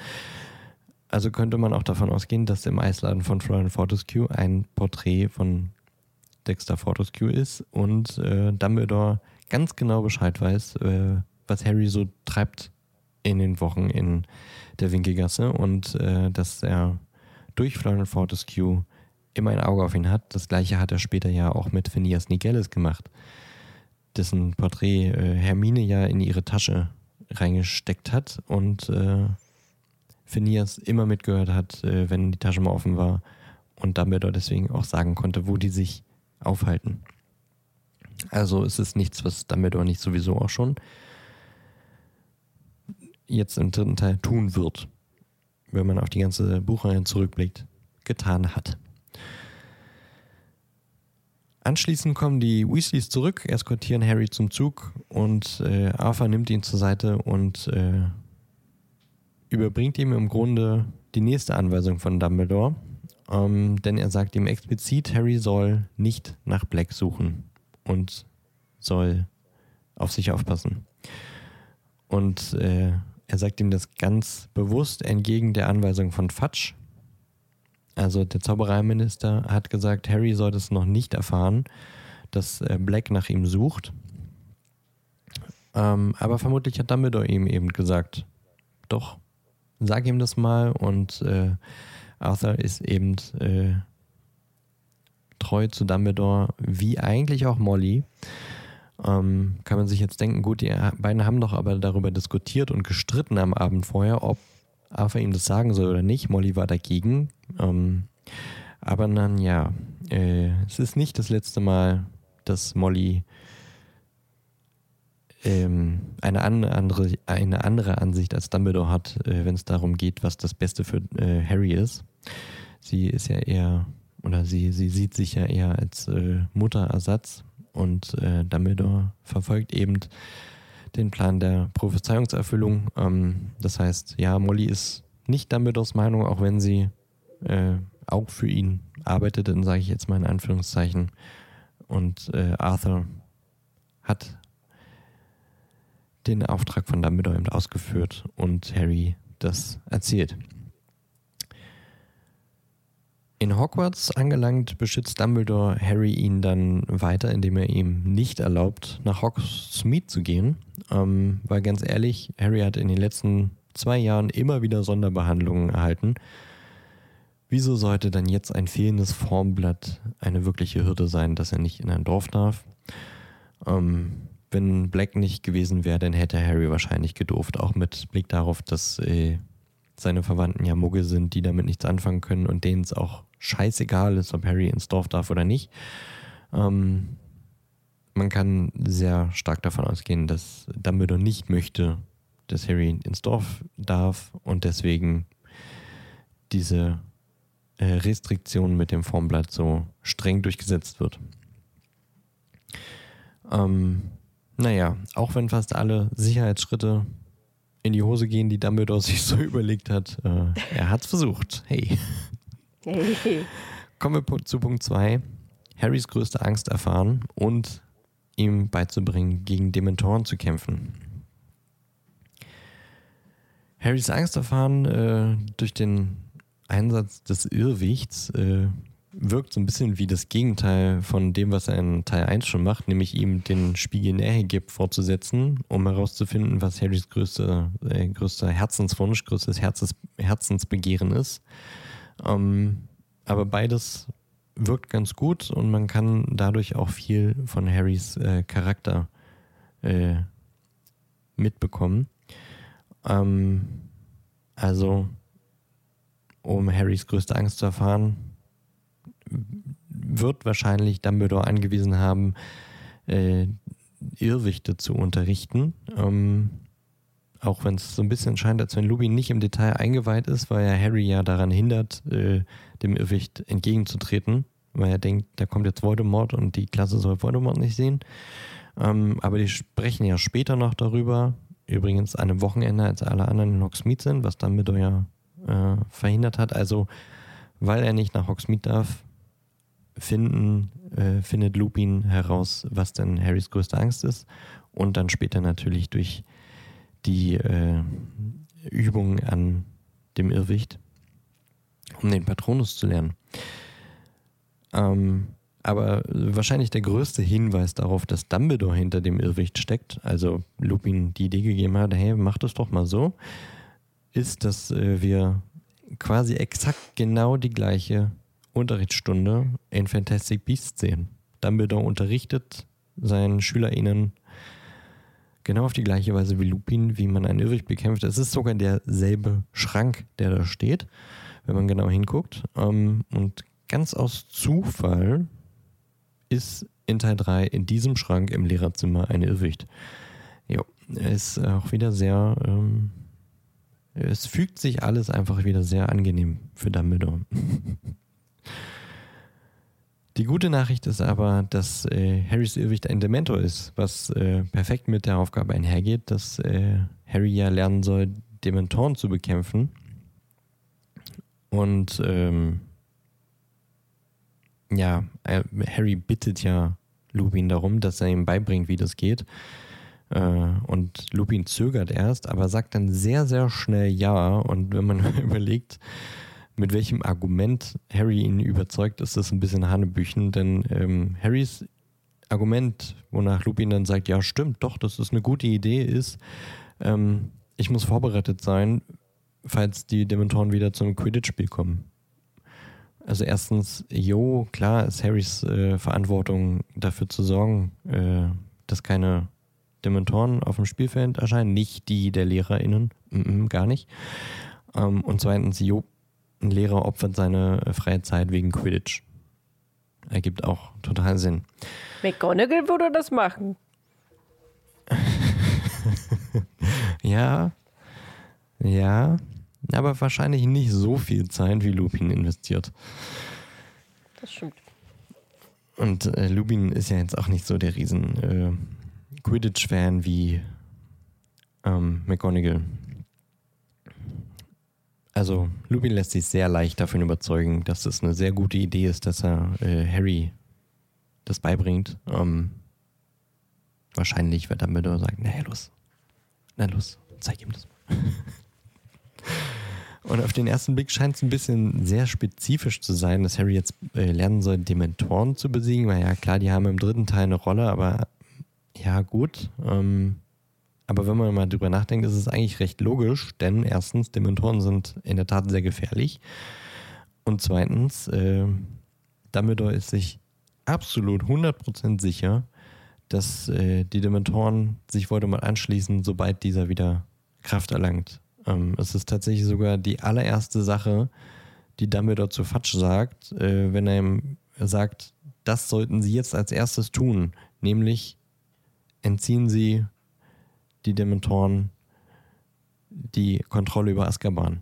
Also könnte man auch davon ausgehen, dass im Eisladen von Florian Fortescue ein Porträt von Dexter Fortescue ist und äh, Dumbledore ganz genau Bescheid weiß, äh, was Harry so treibt in den Wochen in der Winkelgasse und äh, dass er durch Florian Fortescue immer ein Auge auf ihn hat. Das gleiche hat er später ja auch mit Phineas Nigellus gemacht, dessen Porträt äh, Hermine ja in ihre Tasche reingesteckt hat und äh, Phineas immer mitgehört hat, äh, wenn die Tasche mal offen war und Dumbledore deswegen auch sagen konnte, wo die sich aufhalten. Also es ist nichts, was Dumbledore nicht sowieso auch schon jetzt im dritten Teil tun wird, wenn man auf die ganze Buchreihe zurückblickt, getan hat. Anschließend kommen die Weasleys zurück, eskortieren Harry zum Zug und äh, Arthur nimmt ihn zur Seite und äh, überbringt ihm im Grunde die nächste Anweisung von Dumbledore, ähm, denn er sagt ihm explizit, Harry soll nicht nach Black suchen und soll auf sich aufpassen. Und äh, er sagt ihm das ganz bewusst entgegen der Anweisung von Fudge. Also der Zaubereiminister hat gesagt, Harry soll das noch nicht erfahren, dass äh, Black nach ihm sucht. Ähm, aber vermutlich hat Dumbledore ihm eben gesagt, doch, sag ihm das mal. Und äh, Arthur ist eben äh, treu zu Dumbledore, wie eigentlich auch Molly. Ähm, kann man sich jetzt denken, gut, die beiden haben doch aber darüber diskutiert und gestritten am Abend vorher, ob Arthur ihm das sagen soll oder nicht. Molly war dagegen. Ähm, aber dann ja, äh, es ist nicht das letzte Mal, dass Molly ähm, eine, an, andere, eine andere Ansicht als Dumbledore hat, äh, wenn es darum geht, was das Beste für äh, Harry ist. sie ist ja eher, oder sie, sie sieht sich ja eher als äh, Mutterersatz und äh, Dumbledore verfolgt eben den Plan der Prophezeiungserfüllung. Ähm, das heißt, ja, Molly ist nicht Dumbledores Meinung, auch wenn sie äh, auch für ihn arbeitet, dann sage ich jetzt mal in Anführungszeichen. Und äh, Arthur hat den Auftrag von Dumbledore eben ausgeführt und Harry das erzählt. In Hogwarts angelangt, beschützt Dumbledore Harry ihn dann weiter, indem er ihm nicht erlaubt, nach Hogsmeade zu gehen. Ähm, weil ganz ehrlich, Harry hat in den letzten zwei Jahren immer wieder Sonderbehandlungen erhalten. Wieso sollte dann jetzt ein fehlendes Formblatt eine wirkliche Hürde sein, dass er nicht in ein Dorf darf? Ähm, wenn Black nicht gewesen wäre, dann hätte Harry wahrscheinlich gedurft, auch mit Blick darauf, dass äh, seine Verwandten ja Muggel sind, die damit nichts anfangen können und denen es auch scheißegal ist, ob Harry ins Dorf darf oder nicht. Ähm, man kann sehr stark davon ausgehen, dass Dumbledore nicht möchte, dass Harry ins Dorf darf und deswegen diese äh, Restriktion mit dem Formblatt so streng durchgesetzt wird. Ähm, naja, auch wenn fast alle Sicherheitsschritte in die Hose gehen, die Dumbledore sich so überlegt hat, äh, er hat es versucht. Hey. Hey. Kommen wir zu Punkt 2. Harrys größte Angst erfahren und ihm beizubringen, gegen Dementoren zu kämpfen. Harrys Angst erfahren äh, durch den Einsatz des Irrwichts äh, wirkt so ein bisschen wie das Gegenteil von dem, was er in Teil 1 schon macht, nämlich ihm den Spiegel näher gibt vorzusetzen, um herauszufinden, was Harrys größte, äh, größter Herzenswunsch, größtes Herzens, Herzensbegehren ist. Ähm, aber beides wirkt ganz gut und man kann dadurch auch viel von Harrys äh, Charakter äh, mitbekommen. Ähm, also, um Harrys größte Angst zu erfahren, wird wahrscheinlich Dumbledore angewiesen haben, äh, Irrwichte zu unterrichten. Ähm, auch wenn es so ein bisschen scheint, als wenn Lubin nicht im Detail eingeweiht ist, weil er Harry ja daran hindert, äh, dem Irrwicht entgegenzutreten, weil er denkt, da kommt jetzt Voldemort und die Klasse soll Voldemort nicht sehen. Ähm, aber die sprechen ja später noch darüber, übrigens an einem Wochenende, als alle anderen in Hogsmeade sind, was Dumbledore ja äh, verhindert hat. Also, weil er nicht nach Hogsmeade darf, finden, äh, findet Lupin heraus, was denn Harrys größte Angst ist. Und dann später natürlich durch die äh, Übung an dem Irrwicht, um den Patronus zu lernen. Ähm, aber wahrscheinlich der größte Hinweis darauf, dass Dumbledore hinter dem Irrwicht steckt, also Lupin die Idee gegeben hat, hey, mach das doch mal so, ist, dass äh, wir quasi exakt genau die gleiche Unterrichtsstunde in Fantastic Beasts sehen. Dumbledore unterrichtet seinen SchülerInnen genau auf die gleiche Weise wie Lupin, wie man einen Irrwicht bekämpft. Es ist sogar derselbe Schrank, der da steht, wenn man genau hinguckt. Ähm, und ganz aus Zufall ist in Teil 3 in diesem Schrank im Lehrerzimmer ein Irrwicht. Jo, ist auch wieder sehr. Ähm, es fügt sich alles einfach wieder sehr angenehm für Dumbledore. Die gute Nachricht ist aber, dass äh, Harrys Irrwicht ein Dementor ist, was äh, perfekt mit der Aufgabe einhergeht, dass äh, Harry ja lernen soll, Dementoren zu bekämpfen. Und ähm, ja, äh, Harry bittet ja Lupin darum, dass er ihm beibringt, wie das geht. Äh, und Lupin zögert erst, aber sagt dann sehr, sehr schnell ja. Und wenn man überlegt, mit welchem Argument Harry ihn überzeugt, ist das ein bisschen Hanebüchen, denn ähm, Harrys Argument, wonach Lupin dann sagt, ja stimmt, doch, das ist eine gute Idee, ist, ähm, ich muss vorbereitet sein, falls die Dementoren wieder zum Quidditch-Spiel kommen. Also erstens, jo, klar ist Harrys äh, Verantwortung dafür zu sorgen, äh, dass keine Dementoren auf dem Spielfeld erscheinen, nicht die der LehrerInnen, mm -mm, gar nicht. Ähm, und zweitens, jo, ein Lehrer opfert seine äh, freie Zeit wegen Quidditch. Ergibt auch total Sinn. McGonagall würde das machen. ja, ja, aber wahrscheinlich nicht so viel Zeit, wie Lupin investiert. Das stimmt. Und äh, Lupin ist ja jetzt auch nicht so der riesen äh, Quidditch-Fan wie ähm, McGonagall. Also Lupin lässt sich sehr leicht davon überzeugen, dass es eine sehr gute Idee ist, dass er äh, Harry das beibringt. Ähm, wahrscheinlich wird Dumbledore sagen, na los, na los, zeig ihm das mal. Und auf den ersten Blick scheint es ein bisschen sehr spezifisch zu sein, dass Harry jetzt äh, lernen soll, Dementoren zu besiegen. Weil ja, klar, die haben im dritten Teil eine Rolle, aber ja, gut. Ähm, aber wenn man mal drüber nachdenkt, ist es eigentlich recht logisch, denn erstens, Dementoren sind in der Tat sehr gefährlich. Und zweitens, äh, Dumbledore ist sich absolut 100% sicher, dass äh, die Dementoren sich Voldemort anschließen, sobald dieser wieder Kraft erlangt. Ähm, es ist tatsächlich sogar die allererste Sache, die Dumbledore zu Fatsch sagt, äh, wenn er ihm sagt, das sollten sie jetzt als erstes tun, nämlich entziehen sie die Dementoren die Kontrolle über Azkaban.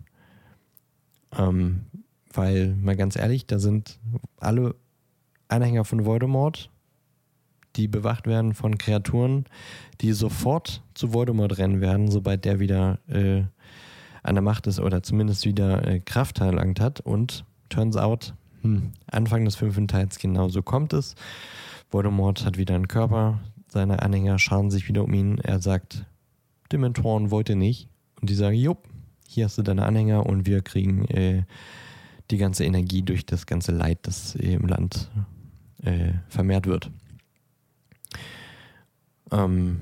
Ähm, weil, mal ganz ehrlich, da sind alle Anhänger von Voldemort, die bewacht werden von Kreaturen, die sofort zu Voldemort rennen werden, sobald der wieder äh, an der Macht ist oder zumindest wieder äh, Kraft erlangt hat. Und turns out, hm, Anfang des fünften Teils genauso kommt es. Voldemort hat wieder einen Körper, seine Anhänger scharen sich wieder um ihn. Er sagt, Dementoren wollte nicht. Und die sagen, jupp, hier hast du deine Anhänger und wir kriegen äh, die ganze Energie durch das ganze Leid, das im Land äh, vermehrt wird. Ähm,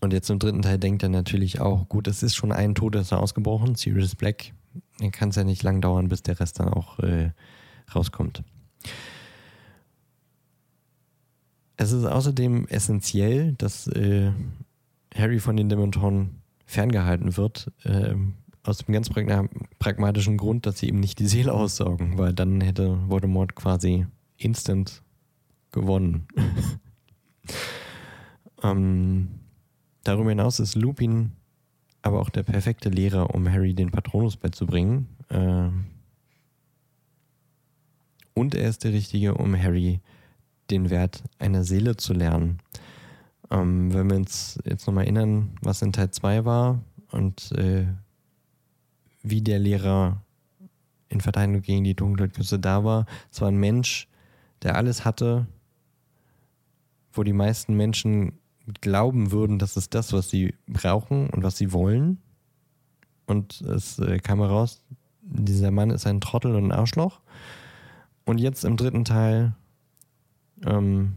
und jetzt im dritten Teil denkt er natürlich auch, gut, es ist schon ein Todesser ausgebrochen, Sirius Black. Dann kann es ja nicht lang dauern, bis der Rest dann auch äh, rauskommt. Es ist außerdem essentiell, dass äh, Harry von den Dementoren ferngehalten wird, äh, aus dem ganz pragmatischen Grund, dass sie ihm nicht die Seele aussaugen, weil dann hätte Voldemort quasi instant gewonnen. ähm, darüber hinaus ist Lupin aber auch der perfekte Lehrer, um Harry den Patronus beizubringen. Äh, und er ist der Richtige, um Harry den Wert einer Seele zu lernen. Ähm, wenn wir uns jetzt nochmal erinnern, was in Teil 2 war und äh, wie der Lehrer in Verteidigung gegen die Dunkelküste da war. Es war ein Mensch, der alles hatte, wo die meisten Menschen glauben würden, das ist das, was sie brauchen und was sie wollen. Und es äh, kam heraus, dieser Mann ist ein Trottel und ein Arschloch. Und jetzt im dritten Teil ähm,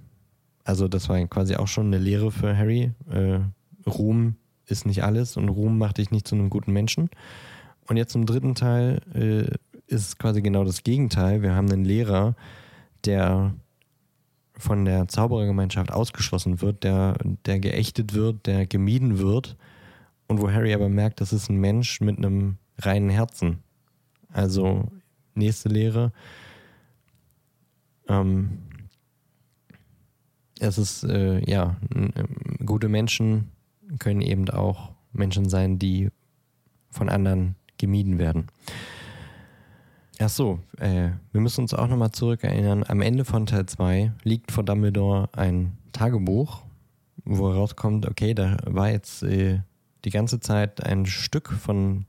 also das war quasi auch schon eine Lehre für Harry. Äh, Ruhm ist nicht alles und Ruhm macht dich nicht zu einem guten Menschen. Und jetzt im dritten Teil äh, ist quasi genau das Gegenteil. Wir haben einen Lehrer, der von der Zauberergemeinschaft ausgeschlossen wird, der, der geächtet wird, der gemieden wird. Und wo Harry aber merkt, das ist ein Mensch mit einem reinen Herzen. Also nächste Lehre. Ähm, es ist, äh, ja, gute Menschen können eben auch Menschen sein, die von anderen gemieden werden. Ach so, äh, wir müssen uns auch nochmal zurückerinnern. Am Ende von Teil 2 liegt vor Dumbledore ein Tagebuch, wo herauskommt, okay, da war jetzt äh, die ganze Zeit ein Stück von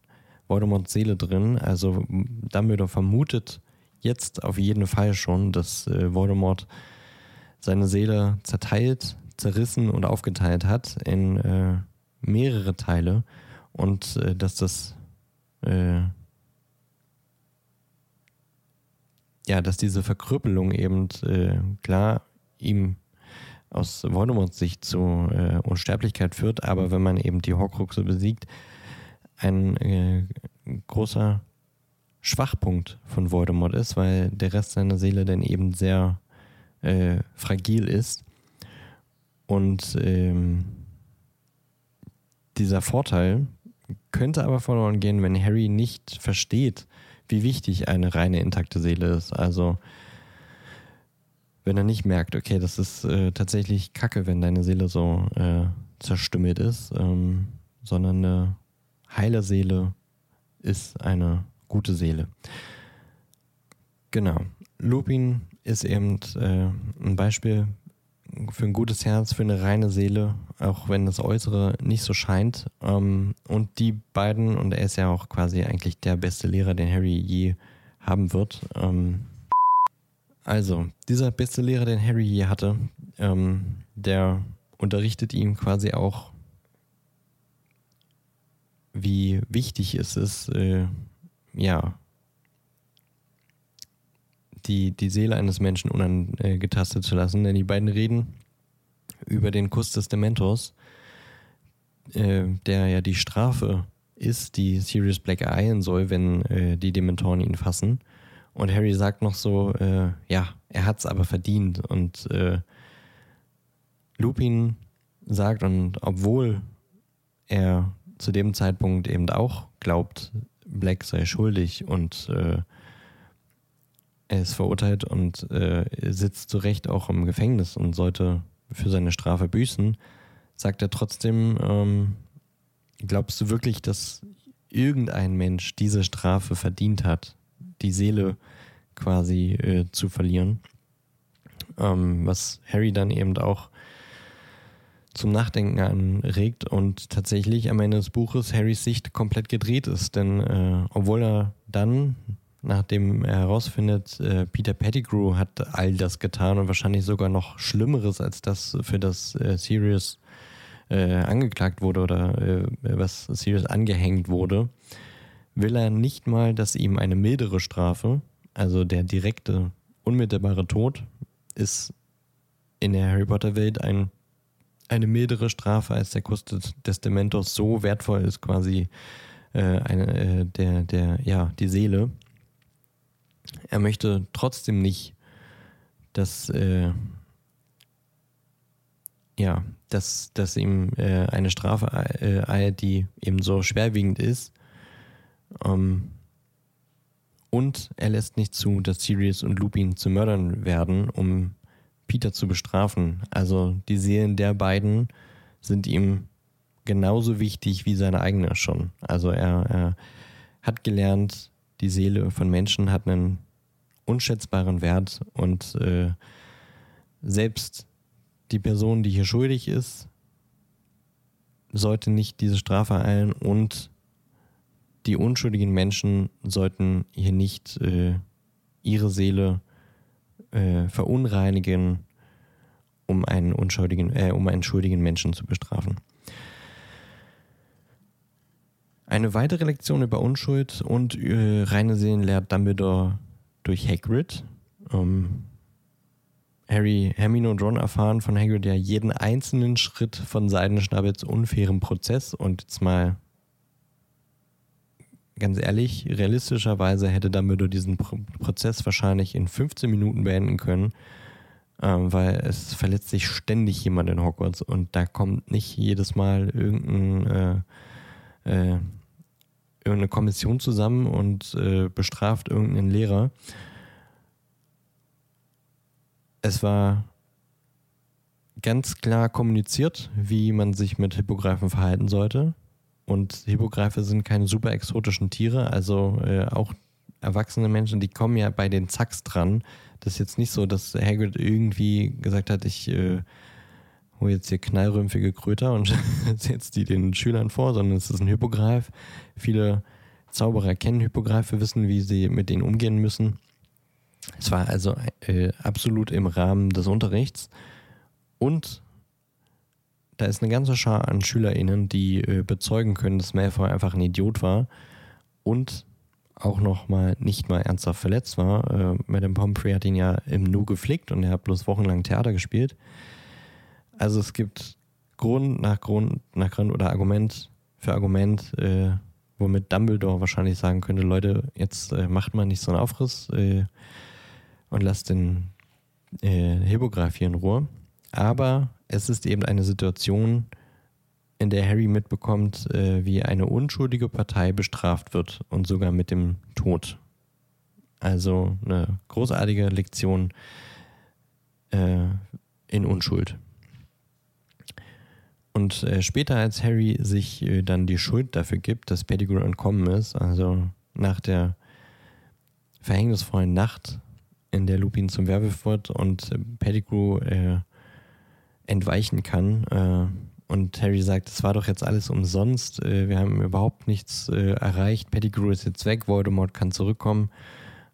Voldemorts Seele drin. Also Dumbledore vermutet jetzt auf jeden Fall schon, dass äh, Voldemort seine Seele zerteilt, zerrissen und aufgeteilt hat in äh, mehrere Teile und äh, dass das äh, ja, dass diese Verkrüppelung eben äh, klar ihm aus Voldemorts Sicht zu äh, Unsterblichkeit führt, aber wenn man eben die Horcruxe besiegt, ein äh, großer Schwachpunkt von Voldemort ist, weil der Rest seiner Seele dann eben sehr äh, fragil ist. Und ähm, dieser Vorteil könnte aber verloren gehen, wenn Harry nicht versteht, wie wichtig eine reine intakte Seele ist. Also wenn er nicht merkt, okay, das ist äh, tatsächlich Kacke, wenn deine Seele so äh, zerstümmelt ist, ähm, sondern eine heile Seele ist eine gute Seele. Genau. Lupin ist eben äh, ein Beispiel für ein gutes Herz, für eine reine Seele, auch wenn das Äußere nicht so scheint. Ähm, und die beiden, und er ist ja auch quasi eigentlich der beste Lehrer, den Harry je haben wird. Ähm, also, dieser beste Lehrer, den Harry je hatte, ähm, der unterrichtet ihm quasi auch, wie wichtig es ist, äh, ja, die, die Seele eines Menschen unangetastet zu lassen, denn die beiden reden über den Kuss des Dementors, äh, der ja die Strafe ist, die Sirius Black ereilen soll, wenn äh, die Dementoren ihn fassen. Und Harry sagt noch so, äh, ja, er hat es aber verdient. Und äh, Lupin sagt, und obwohl er zu dem Zeitpunkt eben auch glaubt, Black sei schuldig und äh, er ist verurteilt und äh, sitzt zu Recht auch im Gefängnis und sollte für seine Strafe büßen, sagt er trotzdem, ähm, glaubst du wirklich, dass irgendein Mensch diese Strafe verdient hat, die Seele quasi äh, zu verlieren? Ähm, was Harry dann eben auch zum Nachdenken anregt und tatsächlich am Ende des Buches Harrys Sicht komplett gedreht ist. Denn äh, obwohl er dann nachdem er herausfindet, äh, Peter Pettigrew hat all das getan und wahrscheinlich sogar noch Schlimmeres als das, für das äh, Sirius äh, angeklagt wurde oder was Sirius angehängt wurde, will er nicht mal, dass ihm eine mildere Strafe, also der direkte, unmittelbare Tod, ist in der Harry Potter Welt ein, eine mildere Strafe als der Kuss des Dementors so wertvoll ist quasi eine, der, der, ja, die Seele er möchte trotzdem nicht, dass, äh, ja, dass, dass ihm äh, eine Strafe äh, eilt, die eben so schwerwiegend ist. Ähm, und er lässt nicht zu, dass Sirius und Lupin zu Mördern werden, um Peter zu bestrafen. Also die Seelen der beiden sind ihm genauso wichtig wie seine eigene schon. Also er, er hat gelernt, die Seele von Menschen hat einen unschätzbaren Wert und äh, selbst die Person, die hier schuldig ist, sollte nicht diese Strafe ereilen und die unschuldigen Menschen sollten hier nicht äh, ihre Seele äh, verunreinigen, um einen unschuldigen, äh, um einen schuldigen Menschen zu bestrafen. Eine weitere Lektion über Unschuld und äh, reine Seelen lehrt Dumbledore durch Hagrid. Ähm, Harry, Hermine und Ron erfahren von Hagrid ja jeden einzelnen Schritt von Seidenschnabels unfairem Prozess und jetzt mal ganz ehrlich, realistischerweise hätte Dumbledore diesen Pro Prozess wahrscheinlich in 15 Minuten beenden können, ähm, weil es verletzt sich ständig jemand in Hogwarts und da kommt nicht jedes Mal irgendein äh, äh, irgendeine Kommission zusammen und äh, bestraft irgendeinen Lehrer. Es war ganz klar kommuniziert, wie man sich mit Hippogreifen verhalten sollte. Und Hippogreife sind keine super exotischen Tiere, also äh, auch erwachsene Menschen, die kommen ja bei den Zacks dran. Das ist jetzt nicht so, dass Hagrid irgendwie gesagt hat, ich äh, hole jetzt hier knallrümpfige Kröter und setze die den Schülern vor, sondern es ist ein Hippogreif. Viele Zauberer kennen Hippogreife, wissen, wie sie mit denen umgehen müssen. Es war also äh, absolut im Rahmen des Unterrichts. Und da ist eine ganze Schar an SchülerInnen, die äh, bezeugen können, dass Malfoy einfach ein Idiot war und auch noch mal nicht mal ernsthaft verletzt war. Äh, Madame Pomfrey hat ihn ja im Nu geflickt und er hat bloß wochenlang Theater gespielt. Also es gibt Grund nach Grund nach Grund oder Argument für Argument, äh, womit Dumbledore wahrscheinlich sagen könnte, Leute, jetzt äh, macht man nicht so einen Aufriss äh, und lasst den äh, Hippogreif hier in Ruhe. Aber es ist eben eine Situation, in der Harry mitbekommt, äh, wie eine unschuldige Partei bestraft wird und sogar mit dem Tod. Also eine großartige Lektion äh, in Unschuld. Und äh, später, als Harry sich äh, dann die Schuld dafür gibt, dass Pettigrew entkommen ist, also nach der verhängnisvollen Nacht, in der Lupin zum Werwolf wird und äh, Pettigrew äh, entweichen kann. Äh, und Harry sagt, es war doch jetzt alles umsonst, äh, wir haben überhaupt nichts erreicht, Pettigrew ist jetzt weg, Voldemort kann zurückkommen.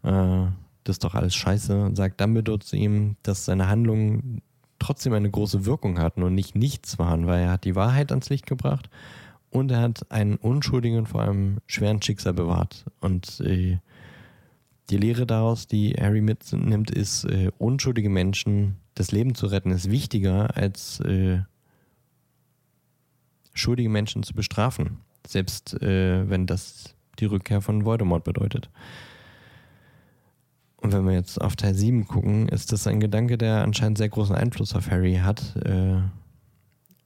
das ist doch alles scheiße. Und sagt Dumbledore zu ihm, dass seine Handlungen trotzdem eine große Wirkung hatten und nicht nichts waren, weil er hat die Wahrheit ans Licht gebracht und er hat einen Unschuldigen vor einem schweren Schicksal bewahrt. Und äh, die Lehre daraus, die Harry mitnimmt, ist, äh, unschuldige Menschen das Leben zu retten, ist wichtiger als äh, schuldige Menschen zu bestrafen. Selbst äh, wenn das die Rückkehr von Voldemort bedeutet. Und wenn wir jetzt auf Teil 7 gucken, ist das ein Gedanke, der anscheinend sehr großen Einfluss auf Harry hat, äh,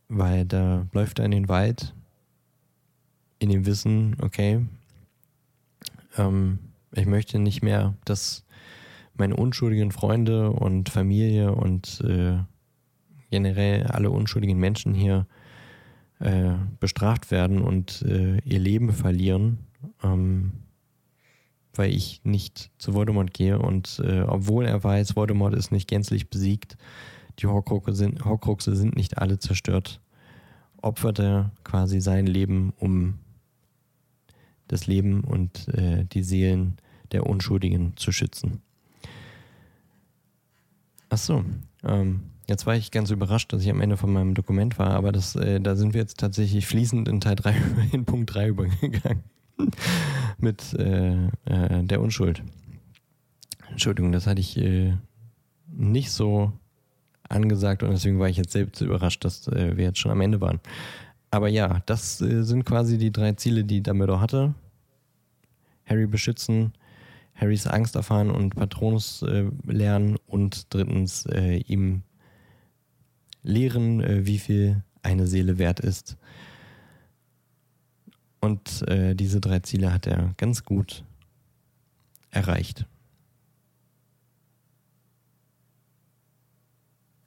weil da läuft er in den Wald in dem Wissen, okay, ähm, ich möchte nicht mehr, dass meine unschuldigen Freunde und Familie und äh, generell alle unschuldigen Menschen hier äh, bestraft werden und äh, ihr Leben verlieren. Ähm, weil ich nicht zu Voldemort gehe und äh, obwohl er weiß, Voldemort ist nicht gänzlich besiegt, die Horcruxe sind, Horcruxe sind nicht alle zerstört, opfert er quasi sein Leben, um das Leben und äh, die Seelen der Unschuldigen zu schützen. Ach so, ähm, jetzt war ich ganz überrascht, dass ich am Ende von meinem Dokument war, aber das, äh, da sind wir jetzt tatsächlich fließend in Teil 3, in Punkt 3 übergegangen. Mit äh, äh, der Unschuld. Entschuldigung, das hatte ich äh, nicht so angesagt und deswegen war ich jetzt selbst überrascht, dass äh, wir jetzt schon am Ende waren. Aber ja, das äh, sind quasi die drei Ziele, die Dumbledore hatte. Harry beschützen, Harrys Angst erfahren und Patronus äh, lernen und drittens ihm lehren, wie viel eine Seele wert ist. Und äh, diese drei Ziele hat er ganz gut erreicht.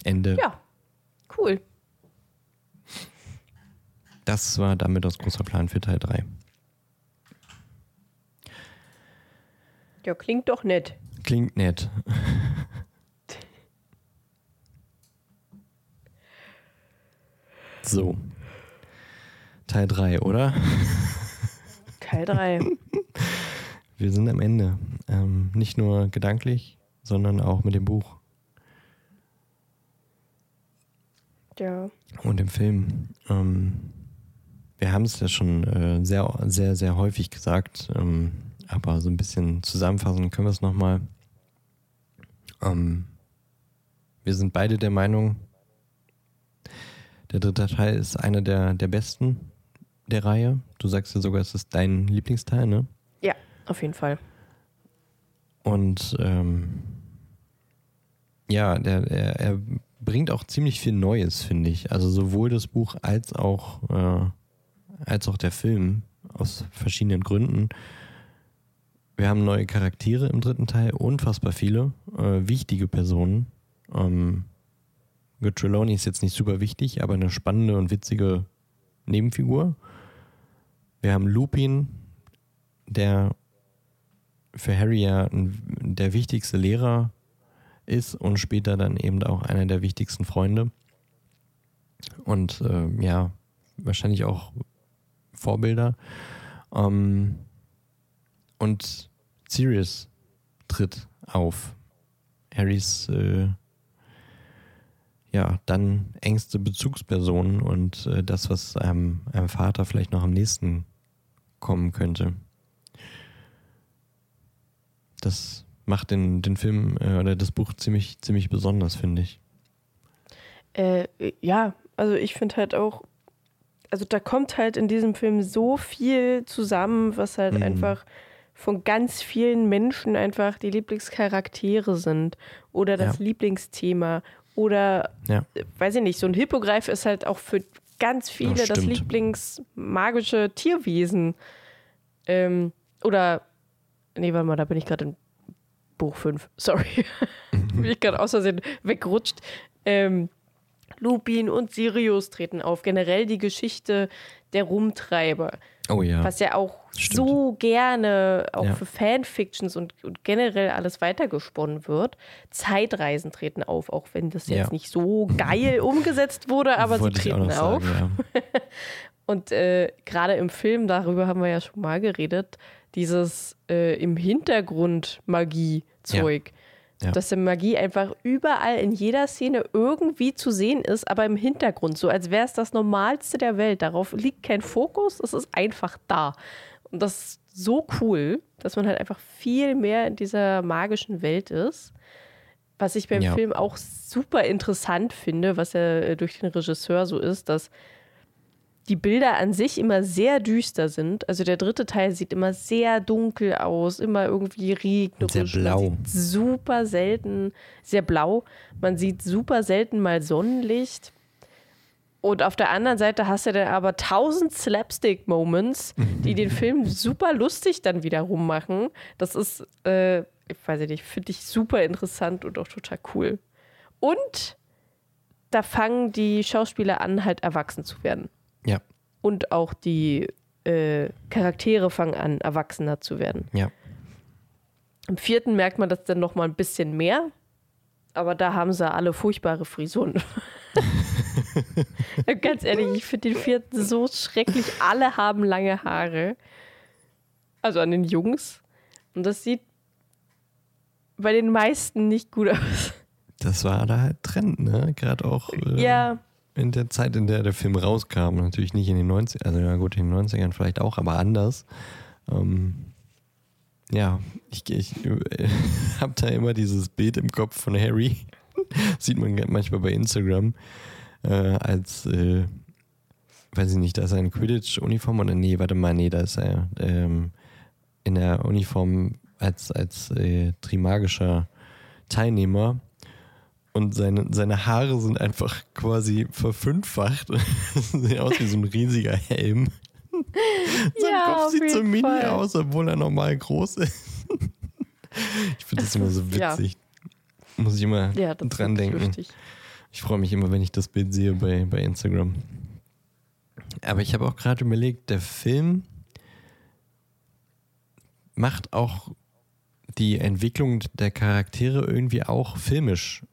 Ende. Ja, cool. Das war damit das große Plan für Teil 3. Ja, klingt doch nett. Klingt nett. so. Teil 3, oder? Teil 3. Wir sind am Ende. Ähm, nicht nur gedanklich, sondern auch mit dem Buch. Ja. Und dem Film. Ähm, wir haben es ja schon äh, sehr, sehr, sehr häufig gesagt, ähm, aber so ein bisschen zusammenfassen können wir es nochmal. Ähm, wir sind beide der Meinung, der dritte Teil ist einer der, der besten der Reihe. Du sagst ja sogar, es ist dein Lieblingsteil, ne? Ja, auf jeden Fall. Und ähm, ja, der, er, er, bringt auch ziemlich viel Neues, finde ich. Also sowohl das Buch als auch, äh, als auch der Film aus verschiedenen Gründen. Wir haben neue Charaktere im dritten Teil, unfassbar viele, äh, wichtige Personen. Ähm, Trelawney ist jetzt nicht super wichtig, aber eine spannende und witzige Nebenfigur. Wir haben Lupin, der für Harry ja der wichtigste Lehrer ist und später dann eben auch einer der wichtigsten Freunde. Und äh, ja, wahrscheinlich auch Vorbilder. Ähm, und Sirius tritt auf. Harrys äh, ja, dann engste Bezugsperson und äh, das, was einem, einem Vater vielleicht noch am nächsten kommen könnte. Das macht den, den Film äh, oder das Buch ziemlich, ziemlich besonders, finde ich. Äh, ja, also ich finde halt auch, also da kommt halt in diesem Film so viel zusammen, was halt mhm. einfach von ganz vielen Menschen einfach die Lieblingscharaktere sind oder das ja. Lieblingsthema oder ja. weiß ich nicht, so ein Hippogreif ist halt auch für ganz viele das Lieblingsmagische Tierwesen. Ähm, oder, nee, warte mal, da bin ich gerade in Buch 5. Sorry. bin ich gerade aus Versehen weggerutscht. Ähm, Lupin und Sirius treten auf. Generell die Geschichte der Rumtreiber. Oh ja. Was ja auch Stimmt. so gerne auch Ja. für Fanfictions und, und generell alles weitergesponnen wird. Zeitreisen treten auf, auch wenn das jetzt Ja. nicht so geil umgesetzt wurde, aber Wollte sie treten auf. sagen, ja. Und äh, gerade im Film, darüber haben wir ja schon mal geredet, dieses äh, im Hintergrund Magie-Zeug. Ja. Dass die Magie einfach überall in jeder Szene irgendwie zu sehen ist, aber im Hintergrund, so als wäre es das Normalste der Welt. Darauf liegt kein Fokus, es ist einfach da. Und das ist so cool, dass man halt einfach viel mehr in dieser magischen Welt ist. Was ich beim Ja. Film auch super interessant finde, was ja äh, durch den Regisseur so ist, dass die Bilder an sich immer sehr düster sind. Also der dritte Teil sieht immer sehr dunkel aus, immer irgendwie regnerisch. Sehr blau. Man sieht super selten, sehr blau. Man sieht super selten mal Sonnenlicht. Und auf der anderen Seite hast du dann aber tausend Slapstick-Moments, die den Film super lustig dann wiederum machen. Das ist, äh, ich weiß nicht, finde ich super interessant und auch total cool. Und da fangen die Schauspieler an, halt erwachsen zu werden Ja, und auch die äh, Charaktere fangen an, erwachsener zu werden. ja. Im vierten merkt man das dann noch mal ein bisschen mehr, aber da haben sie alle furchtbare Frisuren. Ganz ehrlich, ich finde den vierten so schrecklich. Alle haben lange Haare. Also an den Jungs. Und das sieht bei den meisten nicht gut aus. Das war da halt Trend, ne? Gerade auch äh, Ja, in der Zeit, in der der Film rauskam. Natürlich nicht in den 90ern, also ja gut, in den 90ern vielleicht auch, aber anders. Ähm, ja, ich, ich habe da immer dieses Bild im Kopf von Harry. Sieht man manchmal bei Instagram. Äh, als, äh, weiß ich nicht, da ist er in Quidditch-Uniform oder nee, warte mal, nee, da ist er ähm, in der Uniform als, als äh, Trimagischer Teilnehmer und seine, seine Haare sind einfach quasi verfünffacht. sieht aus wie so ein riesiger Helm. Sein Ja, Kopf sieht so mini Fall. aus, obwohl er normal groß ist. ich finde das immer so Ja. witzig. Muss ich immer ja, das dran denken. lustig. Ich freue mich immer, wenn ich das Bild sehe bei, bei Instagram. Aber ich habe auch gerade überlegt, der Film macht auch die Entwicklung der Charaktere irgendwie auch filmisch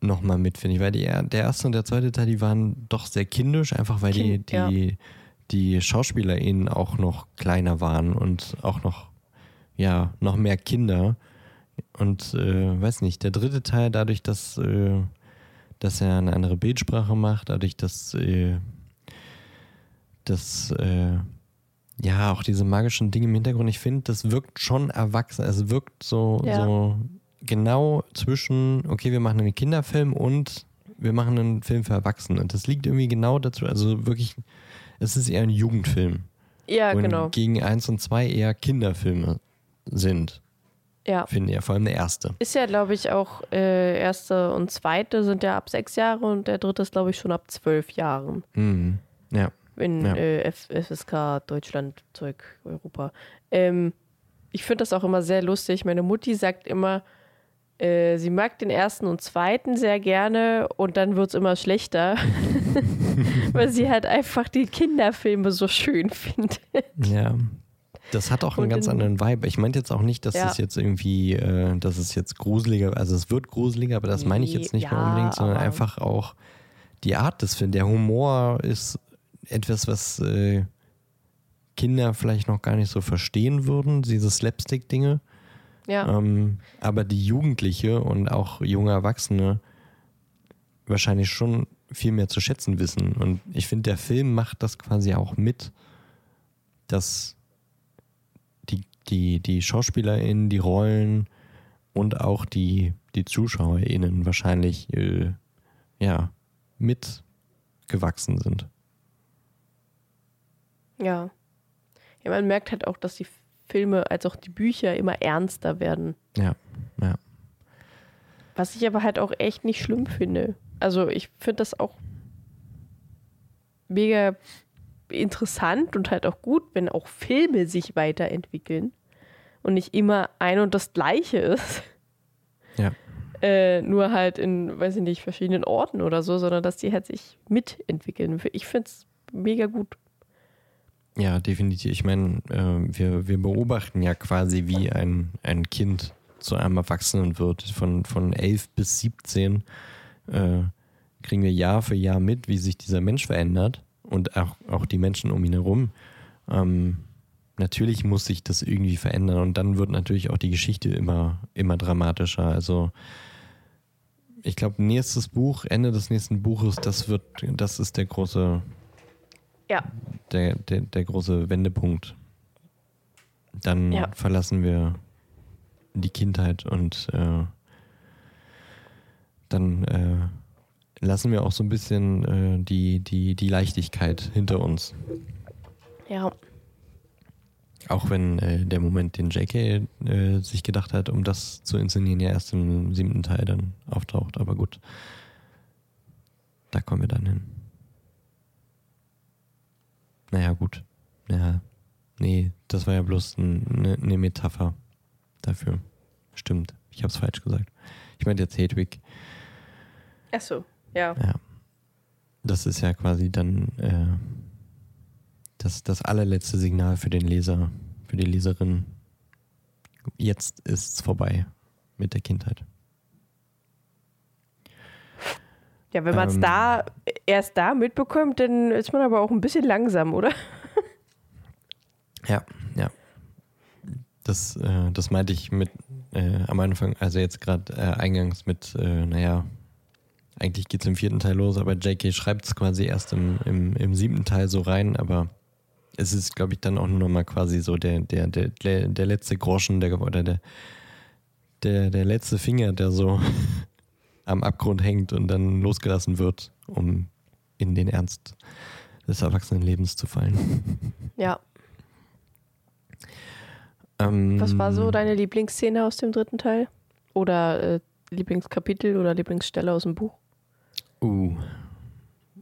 nochmal mit, finde ich. Weil die, der erste und der zweite Teil, die waren doch sehr kindisch, einfach weil Kind, die, ja. die, die SchauspielerInnen auch noch kleiner waren und auch noch, ja, noch mehr Kinder. Und äh, weiß nicht, der dritte Teil, dadurch, dass, äh, dass er eine andere Bildsprache macht, dadurch, dass, äh, dass äh, ja auch diese magischen Dinge im Hintergrund, ich finde, das wirkt schon erwachsen. Es wirkt so, Ja. so genau zwischen, okay, wir machen einen Kinderfilm und wir machen einen Film für Erwachsene. Und das liegt irgendwie genau dazu, also wirklich, es ist eher ein Jugendfilm. Ja, genau. gegen eins und zwei eher Kinderfilme sind, Ja. finde ich. Vor allem der erste. Ist ja, glaube ich, auch äh, erste und zweite sind ja ab sechs Jahre und der dritte ist, glaube ich, schon ab zwölf Jahren. Mhm. Ja. in Ja. äh, FSK Deutschland, Zeug, Europa. Ähm, ich finde das auch immer sehr lustig. Meine Mutti sagt immer, äh, sie mag den ersten und zweiten sehr gerne und dann wird es immer schlechter, weil sie halt einfach die Kinderfilme so schön findet. Ja. Das hat auch einen Und ganz anderen Vibe. Ich meinte jetzt auch nicht, dass Ja. es jetzt irgendwie, äh, dass es jetzt gruseliger, also es wird gruseliger, aber das meine ich jetzt nicht Ja, mal unbedingt, sondern einfach auch die Art des Films. Der Humor ist etwas, was äh, Kinder vielleicht noch gar nicht so verstehen würden, diese Slapstick-Dinge. Ja, Ähm, aber die Jugendliche und auch junge Erwachsene wahrscheinlich schon viel mehr zu schätzen wissen. Und ich finde, der Film macht das quasi auch mit, dass die, die, die SchauspielerInnen, die Rollen und auch die, die ZuschauerInnen wahrscheinlich äh, ja, mitgewachsen sind. ja. Ja, man merkt halt auch, dass die Filme als auch die Bücher immer ernster werden. Ja, ja. Was ich aber halt auch echt nicht schlimm finde. Also ich finde das auch mega interessant und halt auch gut, wenn auch Filme sich weiterentwickeln und nicht immer ein und das gleiche ist. Ja. Äh, nur halt in, weiß ich nicht, verschiedenen Orten oder so, sondern dass die halt sich mitentwickeln. Ich finde es mega gut. Ja, definitiv. Ich meine, äh, wir, wir beobachten ja quasi, wie ein, ein Kind zu einem Erwachsenen wird. Von, von 11 bis 17 äh, kriegen wir Jahr für Jahr mit, wie sich dieser Mensch verändert und auch, auch die Menschen um ihn herum. Ähm, natürlich muss sich das irgendwie verändern und dann wird natürlich auch die Geschichte immer, immer dramatischer. Also ich glaube, nächstes Buch, Ende des nächsten Buches, das wird, das ist der große, ja. der, der, der große Wendepunkt. Dann ja. verlassen wir die Kindheit und äh, dann äh, lassen wir auch so ein bisschen äh, die, die, die Leichtigkeit hinter uns. Ja. Auch wenn äh, der Moment, den JK äh, sich gedacht hat, um das zu inszenieren, ja erst im siebten Teil dann auftaucht. Aber gut, da kommen wir dann hin. Naja, gut. Ja, nee, das war ja bloß eine, eine Metapher dafür. Stimmt, ich habe es falsch gesagt. Ich meinte jetzt Hedwig. Ach so, ja. Ja. Das ist ja quasi dann äh, das, das allerletzte Signal für den Leser, für die Leserin. Jetzt ist es vorbei mit der Kindheit. Ja, wenn man es ähm, da erst da mitbekommt, dann ist man aber auch ein bisschen langsam, oder? Ja, ja. Das, äh, das meinte ich mit äh, am Anfang, also jetzt gerade äh, eingangs mit, äh, naja, eigentlich geht es im vierten Teil los, aber JK schreibt es quasi erst im, im, im siebten Teil so rein, aber es ist, glaube ich, dann auch nur noch mal quasi so der, der, der, der letzte Groschen der, oder der, der, der letzte Finger, der so am Abgrund hängt und dann losgelassen wird, um in den Ernst des Erwachsenenlebens zu fallen. Ja. Ähm, Was war so deine Lieblingsszene aus dem dritten Teil? Oder äh, Lieblingskapitel oder Lieblingsstelle aus dem Buch? Uh.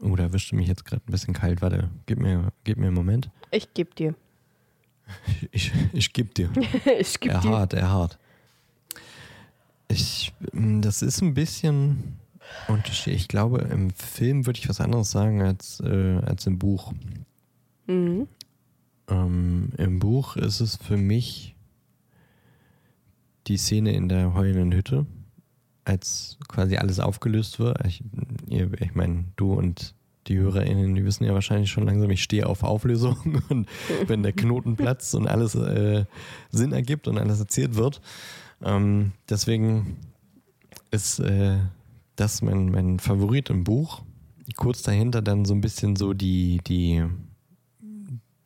Uh, da wischte mich jetzt gerade ein bisschen kalt. Warte, gib mir, gib mir einen Moment. Ich geb dir. Ich, ich geb dir. ich geb er dir. hart, er hart. Ich, mm, das ist ein bisschen unterschiedlich. Ich glaube, im Film würde ich was anderes sagen als, äh, als im Buch. Mhm. Ähm, Im Buch ist es für mich die Szene in der heulenden Hütte, als quasi alles aufgelöst wird. Ich, ich meine, du und die HörerInnen, die wissen ja wahrscheinlich schon langsam, ich stehe auf Auflösung und wenn der Knoten platzt und alles äh, Sinn ergibt und alles erzählt wird. Ähm, deswegen ist äh, das mein, mein Favorit im Buch. Kurz dahinter dann so ein bisschen so die, die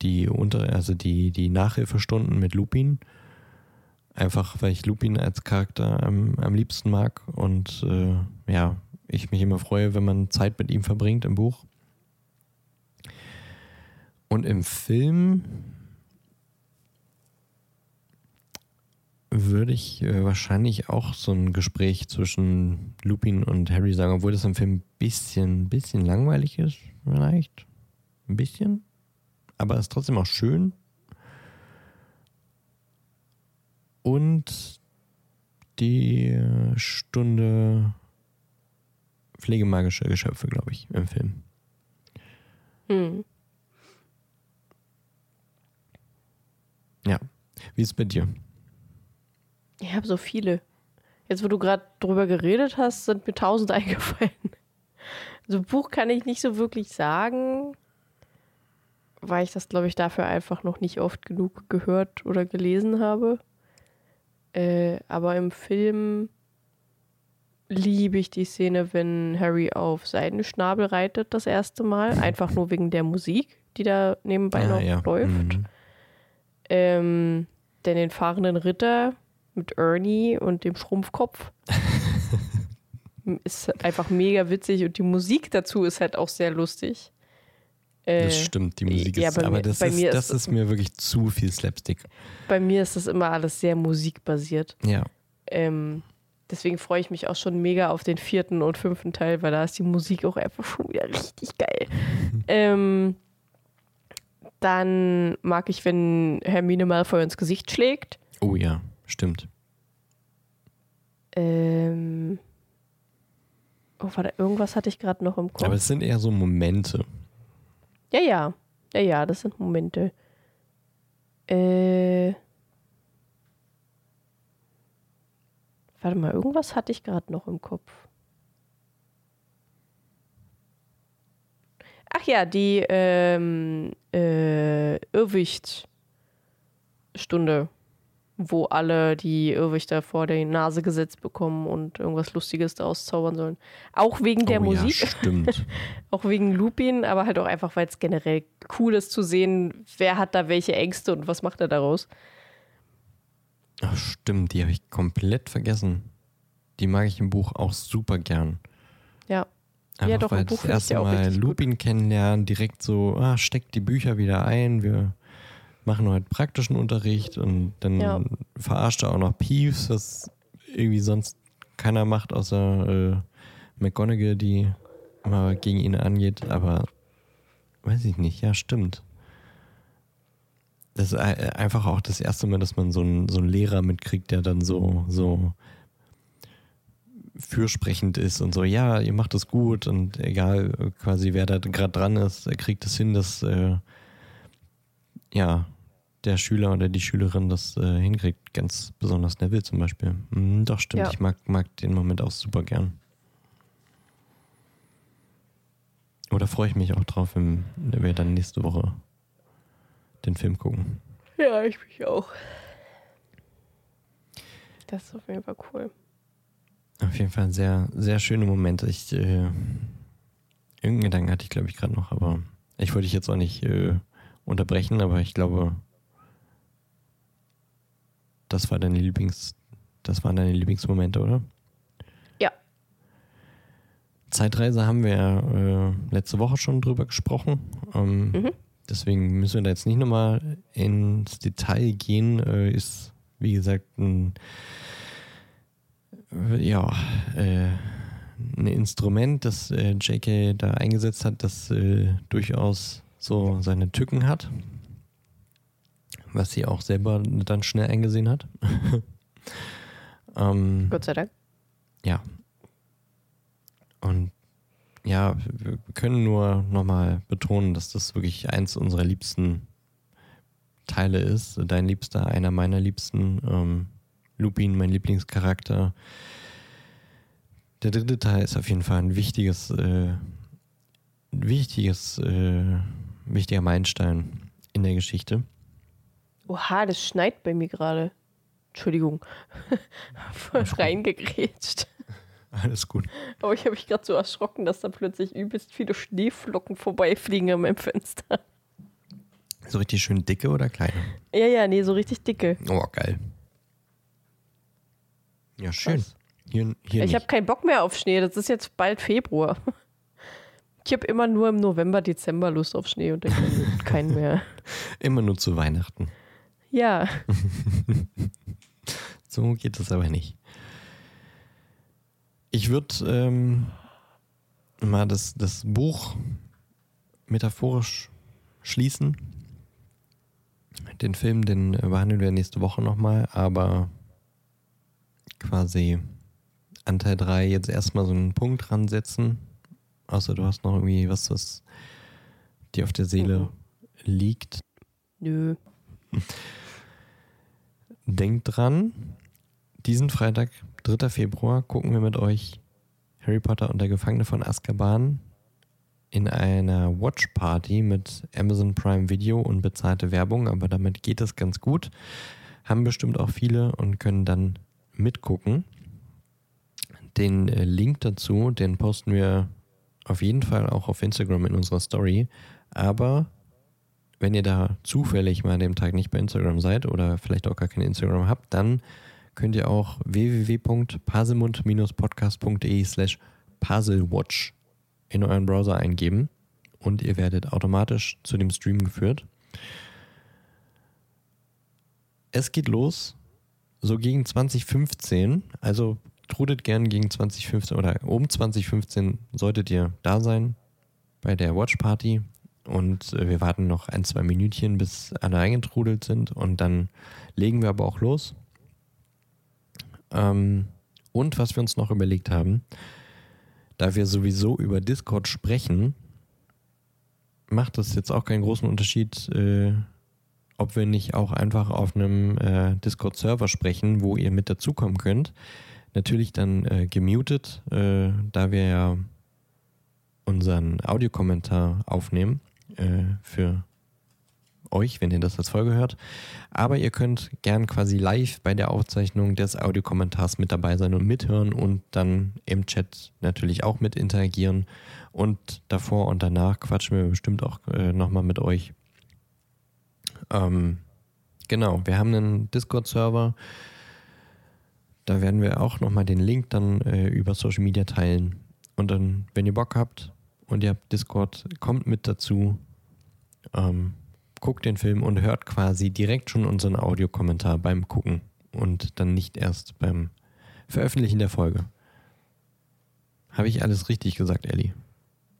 die unter, also die, die Nachhilfestunden mit Lupin. Einfach weil ich Lupin als Charakter am, am liebsten mag und äh, ja, ich mich immer freue, wenn man Zeit mit ihm verbringt im Buch. Und im Film würde ich äh, wahrscheinlich auch so ein Gespräch zwischen Lupin und Harry sagen, obwohl das im Film ein bisschen, bisschen langweilig ist, vielleicht. Ein bisschen aber ist trotzdem auch schön. Und die Stunde pflegemagische Geschöpfe, glaube ich, im Film. Hm. Ja. Wie ist es bei dir? Ich habe so viele. Jetzt, wo du gerade drüber geredet hast, sind mir tausend eingefallen. Also Buch kann ich nicht so wirklich sagen weil ich das, glaube ich, dafür einfach noch nicht oft genug gehört oder gelesen habe. Äh, aber im Film liebe ich die Szene, wenn Harry auf Seidenschnabel reitet das erste Mal. Einfach nur wegen der Musik, die da nebenbei ah, noch ja. läuft. Mhm. Ähm, denn den fahrenden Ritter mit Ernie und dem Schrumpfkopf ist einfach mega witzig und die Musik dazu ist halt auch sehr lustig. Äh, das stimmt, die Musik ja, ist, aber mir, das, ist, das ist, mir wirklich zu viel Slapstick. Bei mir ist das immer alles sehr musikbasiert. Ja. Ähm, deswegen freue ich mich auch schon mega auf den vierten und fünften Teil, weil da ist die Musik auch einfach schon wieder richtig geil. ähm, dann mag ich, wenn Hermine Malfoy ins Gesicht schlägt. Oh ja, stimmt. Ähm. Oh, warte, irgendwas hatte ich gerade noch im Kopf. Aber es sind eher so Momente. Ja, ja. Ja, ja, das sind Momente. Äh. Warte mal, irgendwas hatte ich gerade noch im Kopf. Ach ja, die ähm, äh, Irrwichtstunde, wo alle die Irrwichter vor die Nase gesetzt bekommen und irgendwas Lustiges daraus zaubern sollen. Auch wegen der oh, Musik. Ja, stimmt. auch wegen Lupin, aber halt auch einfach, weil es generell cool ist zu sehen, wer hat da welche Ängste und was macht er daraus. Ach, stimmt, die habe ich komplett vergessen. Die mag ich im Buch auch super gern. Ja. Einfach Ja, doch, im weil Buch das erste Mal richtig gut. Lupin kennenlernen, direkt so, ah, steckt die Bücher wieder ein, wir machen heute praktischen Unterricht und dann Ja. verarscht er auch noch Peeves, was irgendwie sonst keiner macht, außer äh, McGonagall, die immer gegen ihn angeht, aber weiß ich nicht, ja, stimmt. Das ist ei- einfach auch das erste Mal, dass man so einen, so einen Lehrer mitkriegt, der dann so, so fürsprechend ist und so, ja, ihr macht es gut und egal quasi wer da gerade dran ist, er kriegt es hin, dass äh, ja, der Schüler oder die Schülerin das äh, hinkriegt, ganz besonders Neville zum Beispiel. Mhm, doch, stimmt, Ja. ich mag, mag den Moment auch super gern. Oder freue ich mich auch drauf, wenn wir dann nächste Woche den Film gucken. Ja, ich mich auch. Das ist auf jeden Fall cool. Auf jeden Fall sehr, sehr schöne Momente. Ich, äh, irgendeinen Gedanken hatte ich, glaube ich, gerade noch, aber ich wollte dich jetzt auch nicht äh, unterbrechen, aber ich glaube, das war deine Lieblings, das waren deine Lieblingsmomente, oder? Ja. Zeitreise haben wir äh, letzte Woche schon drüber gesprochen. Ähm, Mhm. Deswegen müssen wir da jetzt nicht nochmal ins Detail gehen. Äh, ist, wie gesagt, ein äh, ja, äh, ein Instrument, das äh, JK da eingesetzt hat, das äh, durchaus so seine Tücken hat. Was sie auch selber dann schnell eingesehen hat. ähm, Gott sei Dank. ja. Und ja, wir können nur nochmal betonen, dass das wirklich eins unserer liebsten Teile ist. Dein Liebster, einer meiner Liebsten. Ähm, Lupin, mein Lieblingscharakter. Der dritte Teil ist auf jeden Fall ein wichtiges, äh, wichtiges, äh, wichtiger Meilenstein in der Geschichte. Oha, das schneit bei mir gerade. Entschuldigung. Voll reingegrätscht. Alles gut. Aber ich habe mich gerade so erschrocken, dass da plötzlich übelst viele Schneeflocken vorbeifliegen an meinem Fenster. So richtig schön dicke oder kleine? Ja, ja, nee, so richtig dicke. Oh, geil. Ja, schön. Hier, hier Ich habe keinen Bock mehr auf Schnee. Das ist jetzt bald Februar. Ich habe immer nur im November, Dezember Lust auf Schnee und dann keinen mehr. Immer nur zu Weihnachten. Ja, So geht es aber nicht. Ich würde ähm, mal das, das Buch metaphorisch schließen. Den Film, den äh, behandeln wir nächste Woche nochmal, aber quasi an Teil 3 jetzt erstmal so einen Punkt dran setzen. Außer du hast noch irgendwie was, was dir auf der Seele Mhm. liegt. nö. Denkt dran, diesen Freitag, 3. Februar, gucken wir mit euch Harry Potter und der Gefangene von Azkaban in einer Watch Party mit Amazon Prime Video und bezahlte Werbung, aber damit geht es ganz gut. Haben bestimmt auch viele und können dann mitgucken. Den äh, Link dazu, den posten wir auf jeden Fall auch auf Instagram in unserer Story. Aber wenn ihr da zufällig mal an dem Tag nicht bei Instagram seid oder vielleicht auch gar kein Instagram habt, dann könnt ihr auch www.paselmund-podcast.de slash puzzlewatch in euren Browser eingeben und ihr werdet automatisch zu dem Stream geführt. Es geht los, so gegen 2015, also trudet gern gegen 2015 oder um 2015 solltet ihr da sein bei der Watch Party und äh, wir warten noch ein, zwei Minütchen, bis alle eingetrudelt sind und dann legen wir aber auch los. Ähm, Und was wir uns noch überlegt haben, da wir sowieso über Discord sprechen, macht es jetzt auch keinen großen Unterschied, äh, ob wir nicht auch einfach auf einem äh, Discord-Server sprechen, wo ihr mit dazukommen könnt. Natürlich dann äh, gemutet, äh, da wir ja unseren Audiokommentar aufnehmen äh, für euch, wenn ihr das als Folge hört. Aber ihr könnt gern quasi live bei der Aufzeichnung des Audiokommentars mit dabei sein und mithören und dann im Chat natürlich auch mit interagieren. Und davor und danach quatschen wir bestimmt auch äh, nochmal mit euch. Ähm, genau, wir haben einen Discord-Server. Da werden wir auch nochmal den Link dann äh, über Social Media teilen. Und dann, wenn ihr Bock habt und ihr habt Discord, kommt mit dazu. Ähm, guckt den Film und hört quasi direkt schon unseren Audiokommentar beim Gucken und dann nicht erst beim Veröffentlichen der Folge. Habe ich alles richtig gesagt, Ellie?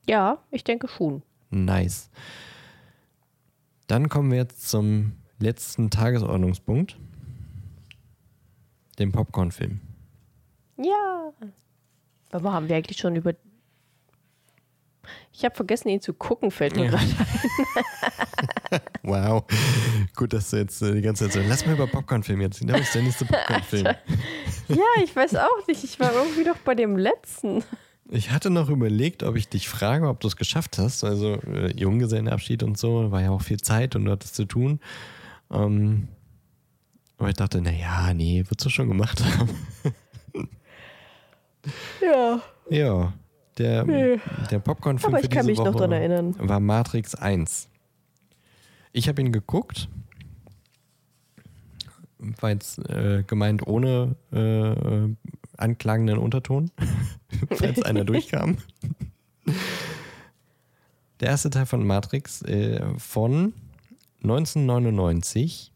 Ja, ich denke schon. Nice. Dann kommen wir jetzt zum letzten Tagesordnungspunkt, dem Popcorn-Film. Ja. Aber haben wir eigentlich schon über ich habe vergessen, ihn zu gucken, fällt mir ja. gerade ein. wow. Gut, dass du jetzt äh, die ganze Zeit so. Lass mal über Popcorn-Film jetzt. Das ist der nächste Popcorn-Film. ja, ich weiß auch nicht. Ich war irgendwie doch bei dem letzten. Ich hatte noch überlegt, ob ich dich frage, ob du es geschafft hast. Also äh, Junggesellenabschied und so, war ja auch viel Zeit und du hattest zu tun. Ähm, aber ich dachte, naja, nee, würdest du schon gemacht haben. ja. Ja. Der, nee. der Popcorn-Film für diese Woche war Matrix 1. Ich habe ihn geguckt. War jetzt äh, gemeint ohne äh, anklagenden Unterton, falls einer durchkam. Der erste Teil von Matrix äh, von 1999.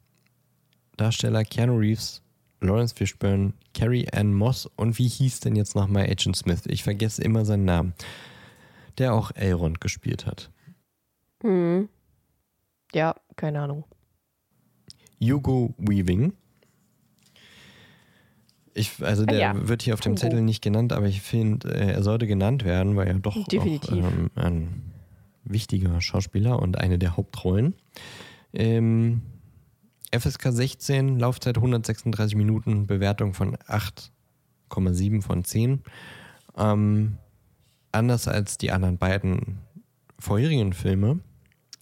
Darsteller Keanu Reeves Lawrence Fishburne, Carrie Ann Moss und wie hieß denn jetzt nochmal Agent Smith? Ich vergesse immer seinen Namen. Der auch Elrond gespielt hat. Hm. Ja, keine Ahnung. Hugo Weaving. Ich, also der ja. wird hier auf dem. Zettel nicht genannt, aber ich finde, äh, er sollte genannt werden, weil er doch auch, ähm, ein wichtiger Schauspieler und eine der Hauptrollen. Ähm, FSK 16, Laufzeit 136 Minuten, Bewertung von 8,7 von 10. Ähm, anders als die anderen beiden vorherigen Filme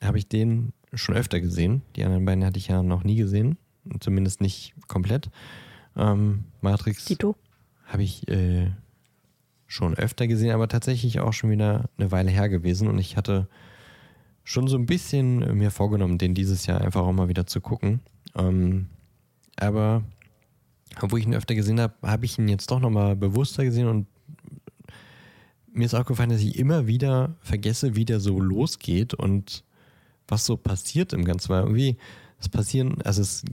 habe ich den schon öfter gesehen. Die anderen beiden hatte ich ja noch nie gesehen, zumindest nicht komplett. Ähm, Matrix habe ich äh, schon öfter gesehen, aber tatsächlich auch schon wieder eine Weile her gewesen und ich hatte schon so ein bisschen mir vorgenommen, den dieses Jahr einfach auch mal wieder zu gucken. Ähm, aber obwohl ich ihn öfter gesehen habe, habe ich ihn jetzt doch nochmal bewusster gesehen und mir ist auch gefallen, dass ich immer wieder vergesse, wie der so losgeht und was so passiert im Ganzen. Weil irgendwie, es passieren, also es,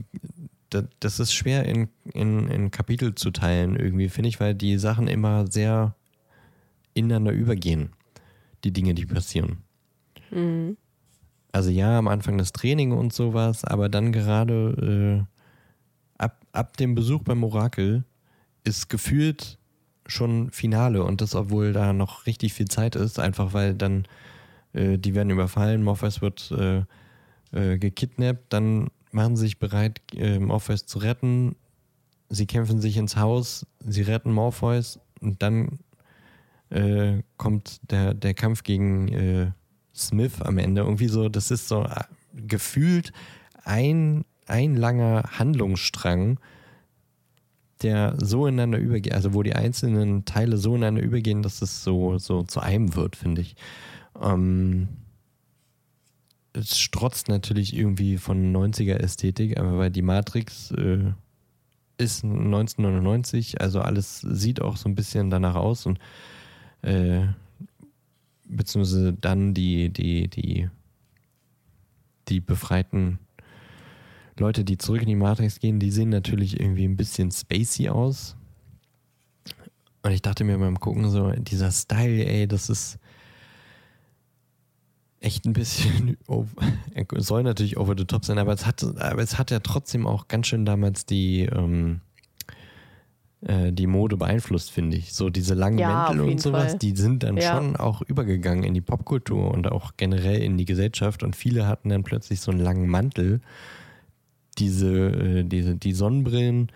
das ist schwer in, in, in Kapitel zu teilen, irgendwie, finde ich, weil die Sachen immer sehr ineinander übergehen, die Dinge, die passieren. Mhm. Also ja, am Anfang das Training und sowas, aber dann gerade äh, ab, ab dem Besuch beim Orakel ist gefühlt schon Finale und das, obwohl da noch richtig viel Zeit ist, einfach weil dann äh, die werden überfallen, Morpheus wird äh, äh, gekidnappt, dann machen sie sich bereit, äh, Morpheus zu retten, sie kämpfen sich ins Haus, sie retten Morpheus und dann äh, kommt der, der Kampf gegen äh, Smith am Ende. Irgendwie so, das ist so äh, gefühlt ein, ein langer Handlungsstrang, der so ineinander übergeht, also wo die einzelnen Teile so ineinander übergehen, dass es so, so zu einem wird, finde ich. Ähm, es strotzt natürlich irgendwie von 90er-Ästhetik, aber weil die Matrix äh, ist 1999, also alles sieht auch so ein bisschen danach aus und äh, beziehungsweise dann die, die, die, die befreiten Leute, die zurück in die Matrix gehen, die sehen natürlich irgendwie ein bisschen spacey aus. Und ich dachte mir beim Gucken so, dieser Style, ey, das ist echt ein bisschen, soll natürlich over the top sein, aber es hat, aber es hat ja trotzdem auch ganz schön damals die, ähm, äh, die Mode beeinflusst, finde ich. So diese langen Ja, Mäntel und sowas, Fall. die sind dann Ja. schon auch übergegangen in die Popkultur und auch generell in die Gesellschaft. Und viele hatten dann plötzlich so einen langen Mantel. Diese, äh, diese, die Sonnenbrillen,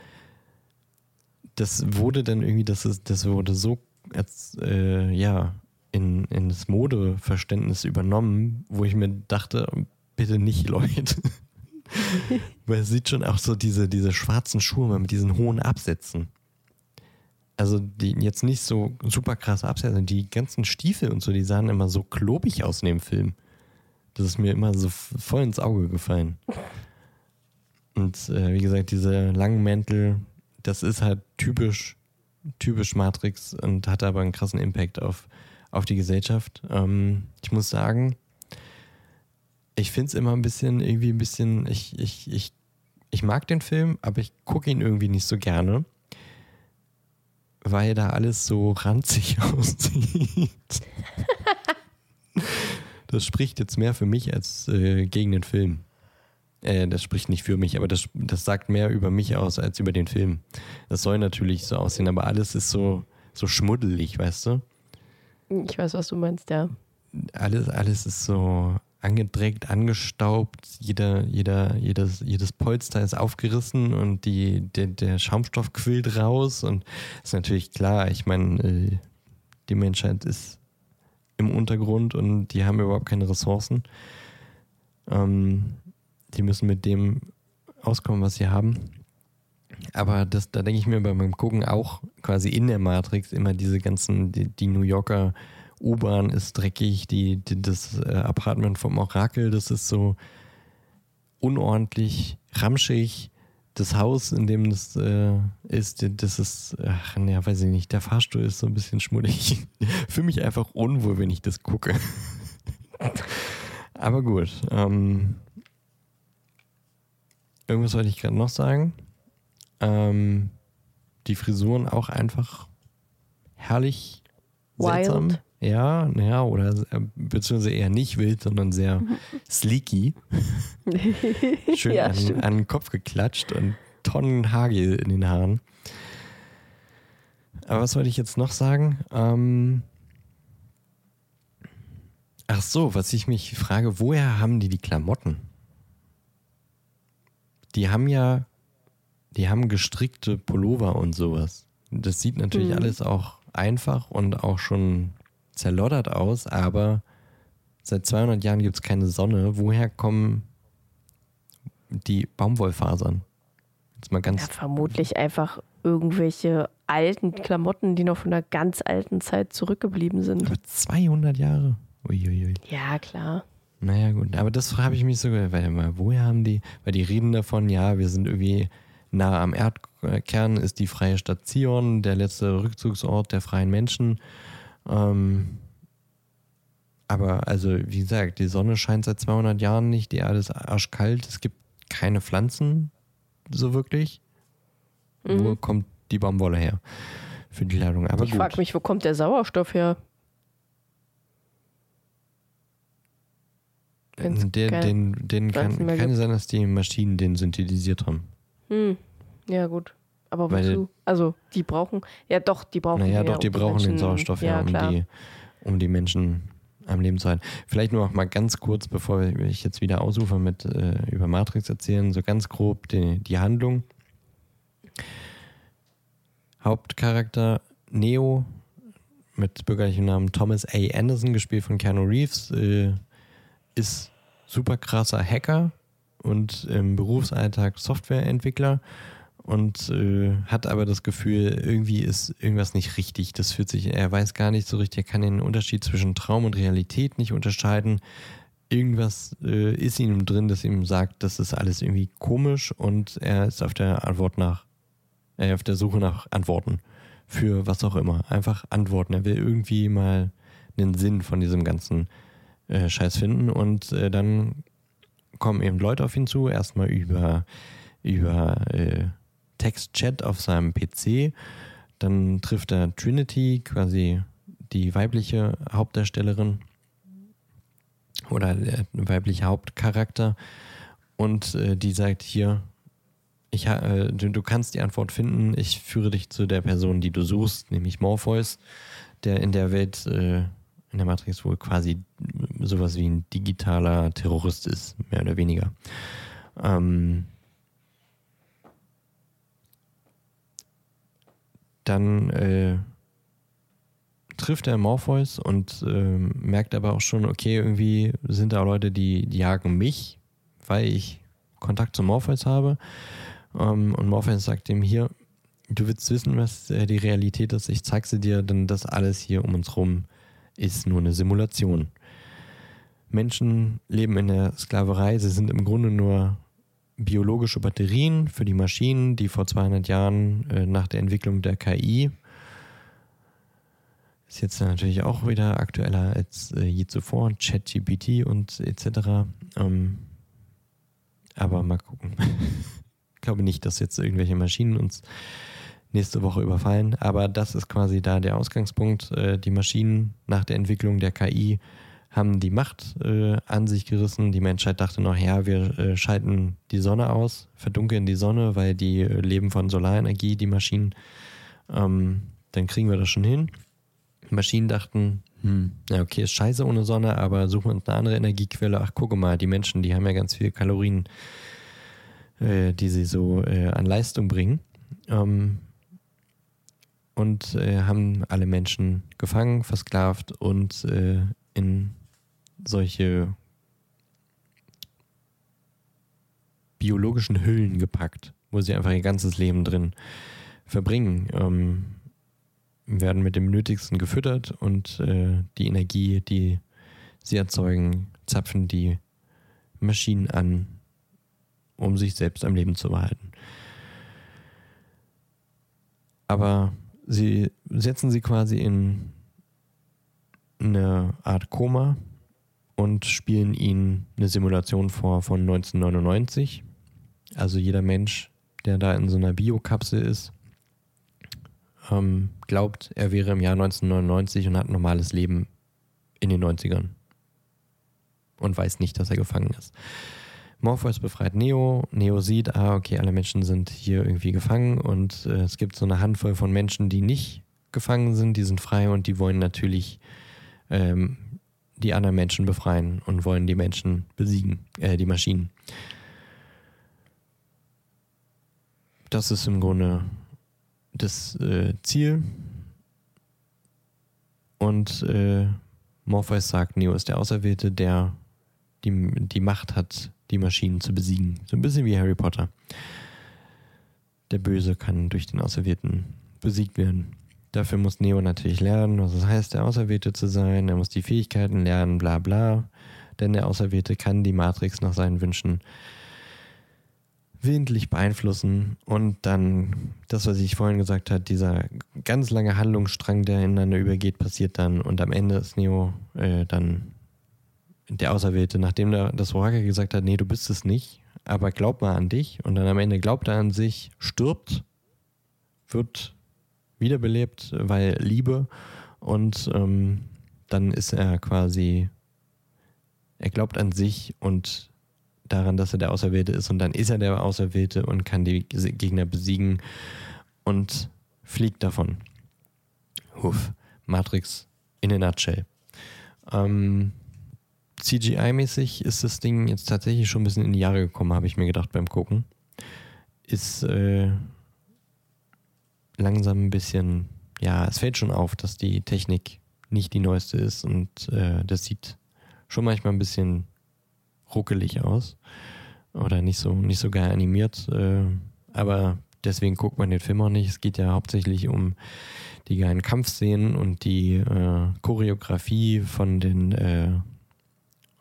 das wurde dann irgendwie, das, ist, das wurde so als, äh, ja, in, in das Modeverständnis übernommen, wo ich mir dachte, bitte nicht, Leute. Weil es sieht schon auch so diese, diese schwarzen Schuhe mit diesen hohen Absätzen. Also die jetzt nicht so super krasse Absätze, die ganzen Stiefel und so, die sahen immer so klobig aus in dem Film. Das ist mir immer so voll ins Auge gefallen. Und äh, wie gesagt, diese langen Mäntel, das ist halt typisch, typisch Matrix und hat aber einen krassen Impact auf, auf die Gesellschaft. Ähm, ich muss sagen, ich finde es immer ein bisschen, irgendwie ein bisschen, ich, ich, ich, ich mag den Film, aber ich gucke ihn irgendwie nicht so gerne, weil da alles so ranzig aussieht. Das spricht jetzt mehr für mich als äh, gegen den Film. Äh, das spricht nicht für mich, aber das, das sagt mehr über mich aus als über den Film. Das soll natürlich so aussehen, aber alles ist so, so schmuddelig, weißt du? Ich weiß, was du meinst, ja. alles, alles ist so angedreckt, angestaubt, jeder, jeder, jedes, jedes Polster ist aufgerissen und die, der, der Schaumstoff quillt raus und ist natürlich klar, ich meine, äh, die Menschheit ist im Untergrund und die haben überhaupt keine Ressourcen. Ähm, die müssen mit dem auskommen, was sie haben. Aber das, da denke ich mir beim Gucken auch quasi in der Matrix immer diese ganzen, die, die New Yorker U-Bahn ist dreckig, die, die, das äh, Apartment vom Orakel, das ist so unordentlich, ramschig. Das Haus, in dem das äh, ist, das ist, ach, ne, weiß ich nicht, der Fahrstuhl ist so ein bisschen schmuddelig. Fühle mich einfach unwohl, wenn ich das gucke. Aber gut. Ähm, irgendwas wollte ich gerade noch sagen. Ähm, die Frisuren auch einfach herrlich Wild. seltsam. Ja, ja, oder äh, beziehungsweise eher nicht wild, sondern sehr sleeky. Schön Ja, an, an den Kopf geklatscht und Tonnen Hagel in den Haaren. Aber was wollte ich jetzt noch sagen? Ähm Ach so, was ich mich frage, woher haben die die Klamotten? Die haben ja, die haben gestrickte Pullover und sowas. Das sieht natürlich Mhm. alles auch einfach und auch schon zerloddert aus, aber seit 200 Jahren gibt es keine Sonne. Woher kommen die Baumwollfasern? Jetzt mal ganz Ja, vermutlich einfach irgendwelche alten Klamotten, die noch von einer ganz alten Zeit zurückgeblieben sind. über 200 Jahre. Uiuiui. Ja, klar. Naja, gut. Aber das habe ich mich so gedacht, warte mal, woher haben die, weil die reden davon, ja, wir sind irgendwie nah am Erdkern, ist die freie Stadt Zion, der letzte Rückzugsort der freien Menschen. Ähm, aber also, wie gesagt, die Sonne scheint seit 200 Jahren nicht, die Erde ist arschkalt, es gibt keine Pflanzen, so wirklich. Wo Mhm. kommt die Baumwolle her für die Ladung? Aber ich frage mich, wo kommt der Sauerstoff her? Wenn's Der, den, den kann, kann sein, dass die Maschinen den synthetisiert haben. Hm. Ja, gut. Aber Weil- wozu? Also, die brauchen. Ja, doch, die brauchen. Naja, den doch, die um brauchen den Menschen- Sauerstoff ja, um, klar. die, um die Menschen am Leben zu halten. Vielleicht nur noch mal ganz kurz, bevor ich jetzt wieder ausufer mit äh, über Matrix erzählen, so ganz grob die, die Handlung. Hauptcharakter Neo mit bürgerlichem Namen Thomas A. Anderson, gespielt von Keanu Reeves, äh, ist super krasser Hacker und im Berufsalltag Softwareentwickler und äh, hat aber das Gefühl, irgendwie ist irgendwas nicht richtig. Das fühlt sich, er weiß gar nicht so richtig, er kann den Unterschied zwischen Traum und Realität nicht unterscheiden. Irgendwas äh, ist in ihm drin, das ihm sagt, das ist alles irgendwie komisch und er ist auf der Antwort nach, äh, auf der Suche nach Antworten für was auch immer. Einfach Antworten. Er will irgendwie mal einen Sinn von diesem ganzen äh, Scheiß finden und äh, dann kommen eben Leute auf ihn zu, erstmal über, über äh, Textchat auf seinem PC. Dann trifft er Trinity, quasi die weibliche Hauptdarstellerin oder der weibliche Hauptcharakter. Und äh, die sagt hier, Ich, äh, du, du kannst die Antwort finden. Ich führe dich zu der Person, die du suchst, nämlich Morpheus, der in der Welt, äh, in der Matrix wohl quasi sowas wie ein digitaler Terrorist ist, mehr oder weniger. Ähm, dann äh, trifft er Morpheus und äh, merkt aber auch schon, okay, irgendwie sind da Leute, die, die jagen mich, weil ich Kontakt zu Morpheus habe. Ähm, und Morpheus sagt ihm hier, du willst wissen, was äh, die Realität ist, ich zeig sie dir, denn das alles hier um uns rum ist nur eine Simulation. Menschen leben in der Sklaverei, sie sind im Grunde nur biologische Batterien für die Maschinen, die vor 200 Jahren äh, nach der Entwicklung der KI ist jetzt natürlich auch wieder aktueller als äh, je zuvor, ChatGPT und etc. Ähm, aber mal gucken. ich glaube nicht, dass jetzt irgendwelche Maschinen uns nächste Woche überfallen, aber das ist quasi da der Ausgangspunkt. Äh, die Maschinen nach der Entwicklung der KI haben die Macht äh, an sich gerissen. Die Menschheit dachte noch, ja, wir äh, schalten die Sonne aus, verdunkeln die Sonne, weil die äh, leben von Solarenergie, die Maschinen. Ähm, dann kriegen wir das schon hin. Die Maschinen dachten, hm, ja, okay, ist scheiße ohne Sonne, aber suchen wir uns eine andere Energiequelle. Ach, gucke mal, die Menschen, die haben ja ganz viele Kalorien, äh, die sie so äh, an Leistung bringen. Ähm, und äh, haben alle Menschen gefangen, versklavt und in solche biologischen Hüllen gepackt, wo sie einfach ihr ganzes Leben drin verbringen. Ähm, werden mit dem Nötigsten gefüttert und äh, die Energie, die sie erzeugen, zapfen die Maschinen an, um sich selbst am Leben zu behalten. Aber sie setzen sie quasi in eine Art Koma und spielen ihnen eine Simulation vor von 1999. Also jeder Mensch, der da in so einer Biokapsel ist, ähm, glaubt, er wäre im Jahr 1999 und hat ein normales Leben in den 90ern. Und weiß nicht, dass er gefangen ist. Morpheus befreit Neo. Neo sieht, ah, okay, alle Menschen sind hier irgendwie gefangen und äh, es gibt so eine Handvoll von Menschen, die nicht gefangen sind, die sind frei und die wollen natürlich ähm, die anderen Menschen befreien und wollen die Menschen besiegen, äh, die Maschinen. Das ist im Grunde das äh, Ziel. Und äh, Morpheus sagt, Neo ist der Auserwählte, der die, die Macht hat, die Maschinen zu besiegen. So ein bisschen wie Harry Potter. Der Böse kann durch den Auserwählten besiegt werden. Dafür muss Neo natürlich lernen, was es heißt, der Auserwählte zu sein. Er muss die Fähigkeiten lernen, bla bla. Denn der Auserwählte kann die Matrix nach seinen Wünschen willentlich beeinflussen und dann das, was ich vorhin gesagt habe, dieser ganz lange Handlungsstrang, der ineinander übergeht, passiert dann und am Ende ist Neo äh, dann der Auserwählte, nachdem das Orakel gesagt hat, nee, du bist es nicht, aber glaub mal an dich und dann am Ende glaubt er an sich, stirbt, wird wiederbelebt, weil Liebe und ähm, dann ist er quasi, er glaubt an sich und daran, dass er der Auserwählte ist und dann ist er der Auserwählte und kann die Gegner besiegen und fliegt davon. Huff. Matrix in a nutshell. Ähm, CGI-mäßig ist das Ding jetzt tatsächlich schon ein bisschen in die Jahre gekommen, habe ich mir gedacht beim Gucken. Ist äh, langsam ein bisschen, ja, es fällt schon auf, dass die Technik nicht die neueste ist und äh, das sieht schon manchmal ein bisschen ruckelig aus oder nicht so, nicht so geil animiert. Äh, aber deswegen guckt man den Film auch nicht. Es geht ja hauptsächlich um die geilen Kampfszenen und die äh, Choreografie von den äh,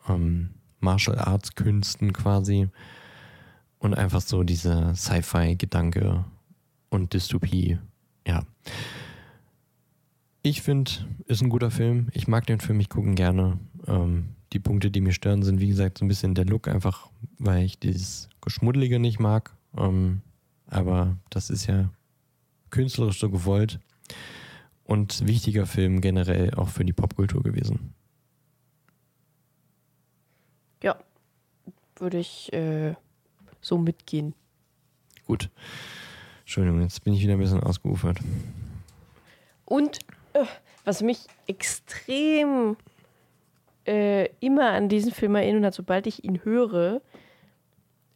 ähm, Martial Arts Künsten quasi und einfach so dieser Sci-Fi-Gedanke und Dystopie. Ja. Ich finde, ist ein guter Film. Ich mag den Film, ich gucke ihn gerne. Ähm, die Punkte, die mich stören, sind wie gesagt so ein bisschen der Look, einfach weil ich dieses Geschmuddelige nicht mag. Ähm, aber das ist ja künstlerisch so gewollt und wichtiger Film generell auch für die Popkultur gewesen. Ja, würde ich äh, so mitgehen. gut. Entschuldigung, jetzt bin ich wieder ein bisschen ausgeufert. Und äh, was mich extrem äh, immer an diesen Film erinnert hat, sobald ich ihn höre,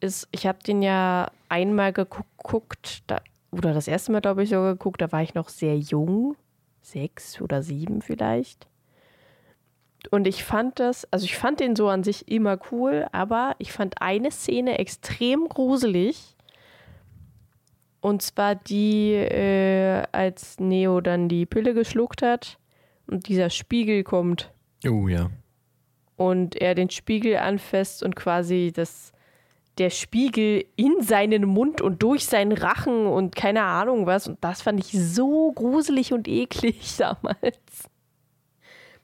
ist, ich habe den ja einmal geguckt, da, oder das erste Mal, glaube ich, sogar geguckt, da war ich noch sehr jung, sechs oder sieben vielleicht. Und ich fand das, also ich fand den so an sich immer cool, aber ich fand eine Szene extrem gruselig. Und zwar die, äh, als Neo dann die Pille geschluckt hat und dieser Spiegel kommt. Oh ja. Und er den Spiegel anfasst und quasi das, der Spiegel in seinen Mund und durch seinen Rachen und keine Ahnung was. Und das fand ich so gruselig und eklig damals.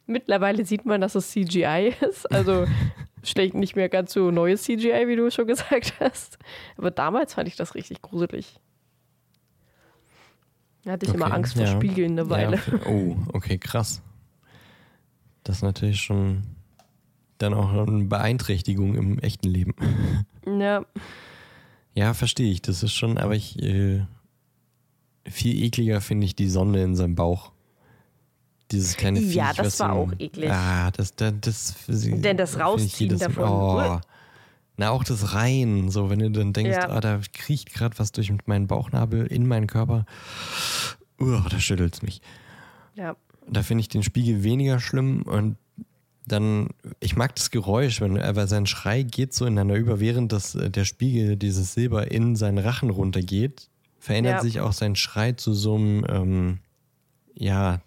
Mittlerweile sieht man, dass es CGI ist. Also schlecht nicht mehr ganz so neues CGI, wie du schon gesagt hast. Aber damals fand ich das richtig gruselig. Da hatte ich Okay, immer Angst vor ja. Spiegeln eine Weile. Ja, oh, okay, krass. Das ist natürlich schon dann auch eine Beeinträchtigung im echten Leben. Ja. Ja, verstehe ich. Das ist schon, aber ich äh, viel ekliger finde ich die Sonne in seinem Bauch. Dieses kleine Viech. Ja, das war auch eklig. Ah, das, das, das, Denn das Rausziehen davon. Oh. Na, auch das Rein, so wenn du dann denkst, Ja. ah, da kriecht gerade was durch meinen Bauchnabel in meinen Körper. Uh, da schüttelt es mich. Ja. Da finde ich den Spiegel weniger schlimm und dann, ich mag das Geräusch, wenn, aber sein Schrei geht so ineinander über, während das, äh, der Spiegel, dieses Silber in seinen Rachen runtergeht, verändert Ja. sich auch sein Schrei zu so einem, ähm, ja,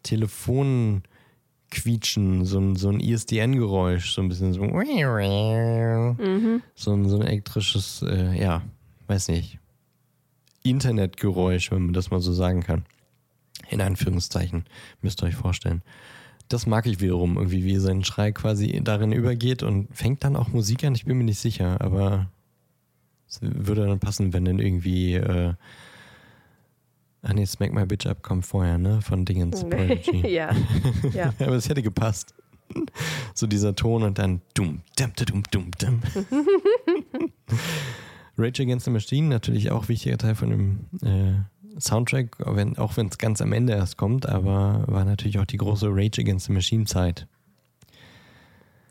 Telefonquietschen, so ein, so ein ISDN-Geräusch, so ein bisschen so, Mhm. so ein, so ein elektrisches, äh, ja, weiß nicht, Internetgeräusch, wenn man das mal so sagen kann. In Anführungszeichen, müsst ihr euch vorstellen. Das mag ich wiederum, irgendwie, wie sein Schrei quasi darin übergeht und fängt dann auch Musik an, ich bin mir nicht sicher, aber es würde dann passen, wenn dann irgendwie, äh, ah nee, Smack My Bitch Up kommt vorher, ne, von Dingens ja. ja. Aber es hätte gepasst. So dieser Ton und dann dumm, dumm, dumm, dumm, dumm. Rage Against the Machine, natürlich auch wichtiger Teil von dem äh, Soundtrack, wenn auch wenn es ganz am Ende erst kommt, aber war natürlich auch die große Rage Against the Machine Zeit.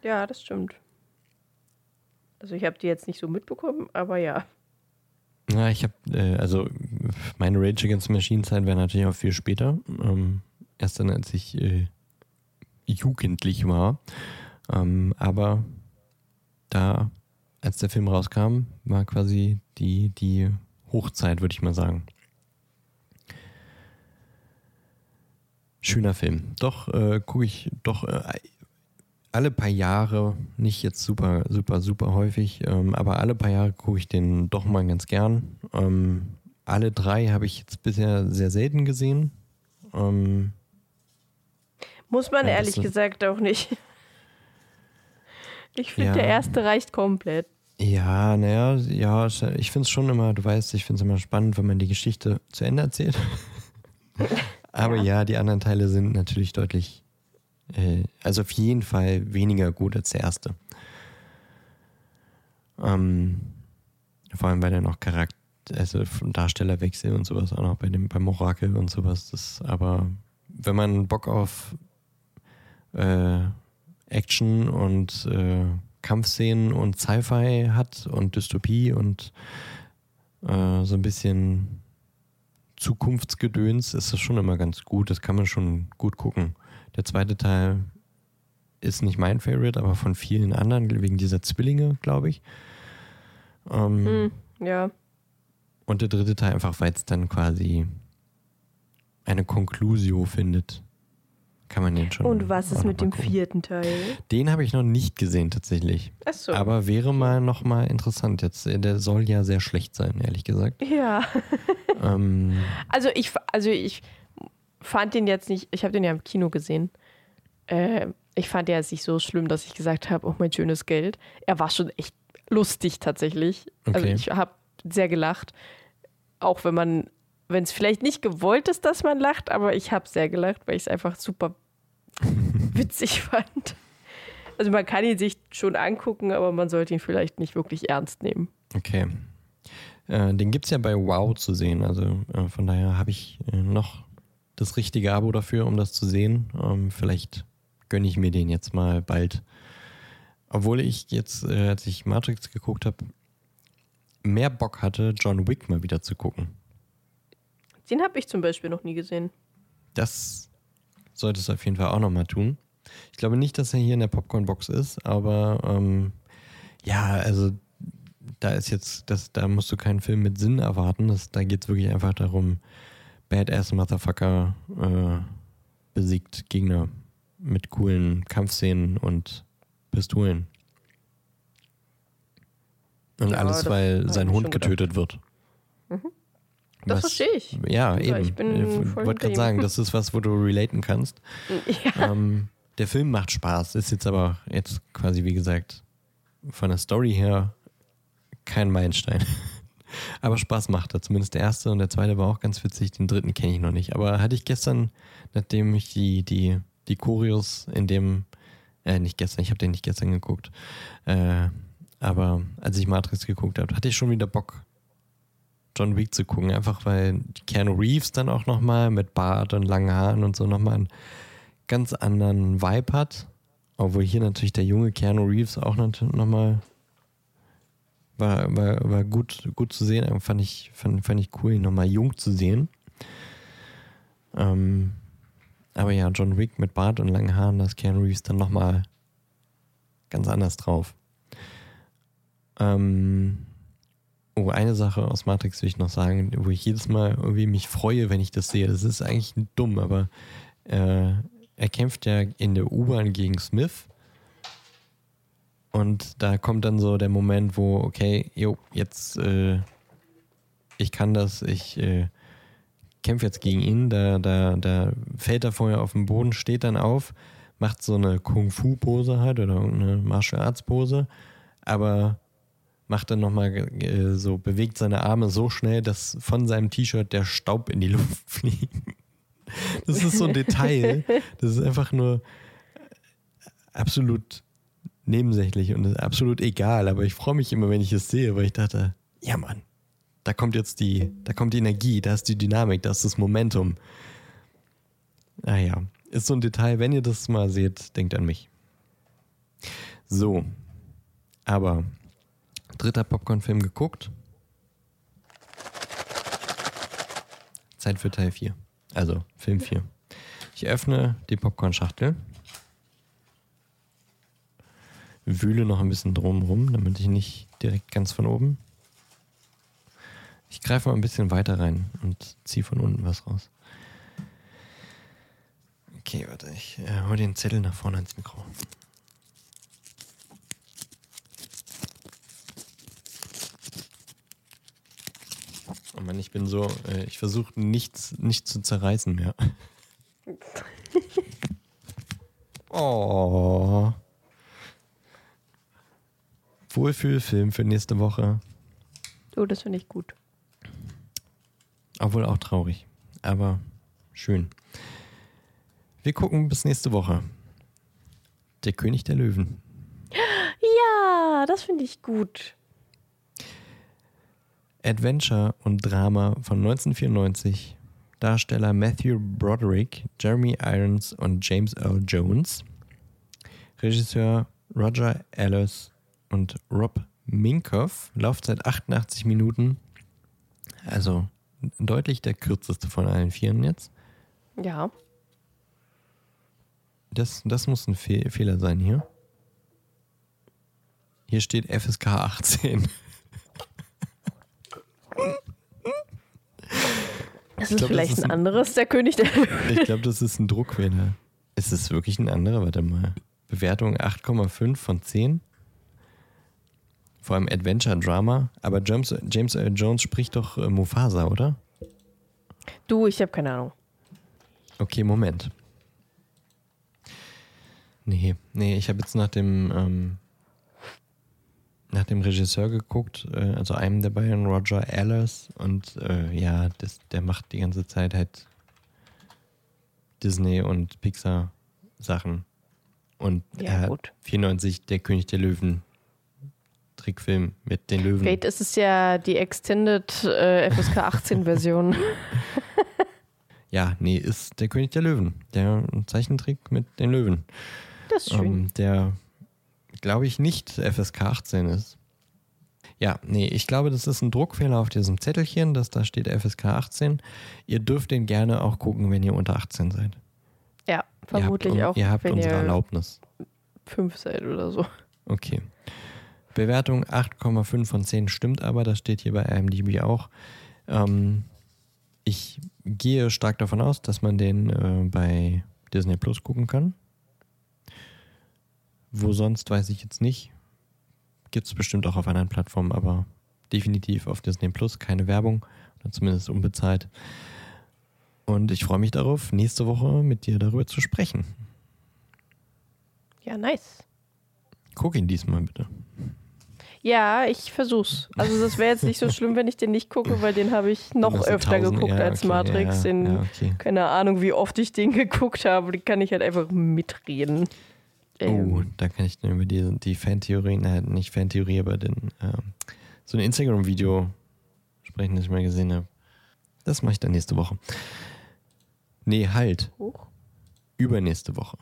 Ja, das stimmt. Also ich habe die jetzt nicht so mitbekommen, aber ja. Ja, ich habe, äh, also meine Rage Against Machine Zeit wäre natürlich auch viel später. Ähm, erst dann, als ich äh, jugendlich war. Ähm, aber da, als der Film rauskam, war quasi die, die Hochzeit, würde ich mal sagen. Schöner Film. Doch, äh, gucke ich doch äh, alle paar Jahre, nicht jetzt super, super, super häufig, ähm, aber alle paar Jahre gucke ich den doch mal ganz gern. Ähm, alle drei habe ich jetzt bisher sehr selten gesehen. Ähm, Muss man Ja, ehrlich gesagt auch nicht. Ich finde, Ja. der erste reicht komplett. ja, naja, ja, ich finde es schon immer, du weißt, ich finde es immer spannend, wenn man die Geschichte zu Ende erzählt. aber Ja. ja. die anderen Teile sind natürlich deutlich, also auf jeden Fall weniger gut als der erste. Ähm, vor allem, weil er noch Charakter, also Darstellerwechsel und sowas auch noch bei dem, beim Orakel und sowas. Das, aber wenn man Bock auf äh, Action und äh, Kampfszenen und Sci-Fi hat und Dystopie und äh, so ein bisschen Zukunftsgedöns, ist das schon immer ganz gut. Das kann man schon gut gucken. Der zweite Teil ist nicht mein Favorite, aber von vielen anderen, wegen dieser Zwillinge, glaube ich. Ähm, Hm, ja. Und der dritte Teil einfach, weil es dann quasi eine Conclusio findet. Kann man den schon. Und was ist mit dem gucken. vierten Teil? Den habe ich noch nicht gesehen, tatsächlich. Achso. Aber wäre mal noch mal interessant. Jetzt, äh, der soll ja sehr schlecht sein, ehrlich gesagt. Ja. ähm, Also ich, also ich fand den jetzt nicht, ich habe den ja im Kino gesehen. Äh, ich fand den jetzt nicht so schlimm, dass ich gesagt habe, oh mein schönes Geld. Er war schon echt lustig tatsächlich. Also Okay. ich habe sehr gelacht. Auch wenn man, wenn es vielleicht nicht gewollt ist, dass man lacht, aber ich habe sehr gelacht, weil ich es einfach super witzig fand. Also man kann ihn sich schon angucken, aber man sollte ihn vielleicht nicht wirklich ernst nehmen. okay. Äh, den gibt es ja bei Wow zu sehen. Also äh, von daher habe ich äh, noch das richtige Abo dafür, um das zu sehen. Ähm, vielleicht gönne ich mir den jetzt mal bald. Obwohl ich jetzt, äh, als ich Matrix geguckt habe, mehr Bock hatte, John Wick mal wieder zu gucken. Den habe ich zum Beispiel noch nie gesehen. Das solltest du auf jeden Fall auch nochmal tun. Ich glaube nicht, dass er hier in der Popcorn-Box ist, aber ähm, ja, also da ist jetzt, das, da musst du keinen Film mit Sinn erwarten. Das, da geht es wirklich einfach darum, Badass Motherfucker äh, besiegt Gegner mit coolen Kampfszenen und Pistolen. Und Ja, alles, weil sein Hund gedacht. getötet wird. Das Was- verstehe ich. Ja, eben. ich bin Ich wollte gerade sagen, das ist was, wo du relaten kannst. Ja. Ähm, der Film macht Spaß, ist jetzt aber jetzt quasi, wie gesagt, von der Story her kein Meilenstein. aber Spaß macht er. Zumindest der erste und der zweite war auch ganz witzig. Den dritten kenne ich noch nicht. Aber hatte ich gestern, nachdem ich die, die, die Choreos in dem, äh, nicht gestern, ich habe den nicht gestern geguckt, äh, aber als ich Matrix geguckt habe, hatte ich schon wieder Bock, John Wick zu gucken. Einfach weil Keanu Reeves dann auch nochmal mit Bart und langen Haaren und so nochmal einen ganz anderen Vibe hat. Obwohl hier natürlich der junge Keanu Reeves auch nochmal war, war, war gut, gut zu sehen. Fand ich, fand, fand ich cool, ihn nochmal jung zu sehen. Ähm, aber ja, John Wick mit Bart und langen Haaren, das Keanu Reeves dann nochmal ganz anders drauf. Ähm, oh, eine Sache aus Matrix will ich noch sagen, wo ich jedes Mal irgendwie mich freue, wenn ich das sehe. Das ist eigentlich dumm, aber äh, er kämpft ja in der U-Bahn gegen Smith. Und da kommt dann so der Moment, wo, okay, jo, jetzt, äh, ich kann das, ich äh, kämpfe jetzt gegen ihn. Da, da, da fällt er vorher auf den Boden, steht dann auf, macht so eine Kung-Fu-Pose halt oder eine Martial Arts-Pose, aber macht dann nochmal äh, so, bewegt seine Arme so schnell, dass von seinem T-Shirt der Staub in die Luft fliegt. Das ist so ein Detail. Das ist einfach nur absolut nebensächlich und ist absolut egal. Aber ich freue mich immer, wenn ich es sehe, weil ich dachte, ja Mann, da kommt jetzt die, da kommt die Energie, da ist die Dynamik, da ist das Momentum. Naja, ist so ein Detail. Wenn ihr das mal seht, denkt an mich. So, aber dritter Popcorn-Film geguckt. Zeit für Teil 4. Also Film 4. Ich öffne die Popcorn-Schachtel. Wühle noch ein bisschen drumrum, damit ich nicht direkt ganz von oben. Ich greife mal ein bisschen weiter rein und ziehe von unten was raus. Okay, warte, ich äh, hole den Zettel nach vorne ins Mikro. Oh Mann, ich bin so, äh, ich versuche nichts nicht zu zerreißen mehr. oh. Wohlfühlfilm für nächste Woche. Oh, das finde ich gut. Obwohl auch traurig. Aber schön. Wir gucken bis nächste Woche. Der König der Löwen. Ja, das finde ich gut. Adventure und Drama von 1994. Darsteller Matthew Broderick, Jeremy Irons und James Earl Jones. Regisseur Roger Ellis und Rob Minkoff. Laufzeit 88 Minuten. Also deutlich der kürzeste von allen Vieren jetzt. Ja. Das, das muss ein Fe Fehler sein hier. Hier steht FSK 18. Das ist glaub, das vielleicht ist ein ein- anderes, der König der. Ich glaube, das ist ein Druckfehler. Ist es wirklich ein anderer? Warte mal. Bewertung 8,5 von 10. Vor allem Adventure Drama. Aber James, James Earl Jones spricht doch äh, Mufasa, oder? Du, ich habe keine Ahnung. Okay, Moment. Nee, nee, ich habe jetzt nach dem ähm, nach dem Regisseur geguckt, äh, also einem der beiden, Roger Ellis, und äh, ja, das, der macht die ganze Zeit halt Disney und Pixar Sachen. Und Ja, er hat gut. 94 der König der Löwen Zeichentrickfilm mit den Löwen. Fate ist es ja die Extended äh, FSK 18 Version. Ja, nee, ist der König der Löwen. Der Zeichentrick mit den Löwen. Das ist schön. Ähm, der, glaube ich, nicht FSK 18 ist. Ja, nee, ich glaube, das ist ein Druckfehler auf diesem Zettelchen, dass da steht FSK 18. Ihr dürft den gerne auch gucken, wenn ihr unter 18 seid. ja, vermutlich ihr habt, auch, Ihr habt wenn unsere ihr Erlaubnis. fünf seid oder so. Okay. Bewertung 8,5 von 10 stimmt aber, das steht hier bei IMDb auch. Ähm, ich gehe stark davon aus, dass man den äh, bei Disney Plus gucken kann. Wo sonst, weiß ich jetzt nicht. Gibt es bestimmt auch auf anderen Plattformen, aber definitiv auf Disney Plus. Keine Werbung oder zumindest unbezahlt. Und ich freue mich darauf, nächste Woche mit dir darüber zu sprechen. Ja, nice. Guck ihn diesmal bitte. Ja, ich versuch's. Also das wäre jetzt nicht so schlimm, wenn ich den nicht gucke, weil den habe ich noch öfter tausend- geguckt ja, als okay, Matrix. Ja, in ja, okay. keine Ahnung, wie oft ich den geguckt habe. Die kann ich halt einfach mitreden. Ähm, Oh, da kann ich dann über die, die Fantheorie, nein, nicht Fantheorie, aber den, ähm, so ein Instagram-Video sprechen, das ich mal gesehen habe. Das mache ich dann nächste Woche. Nee, halt. hoch. Übernächste Woche.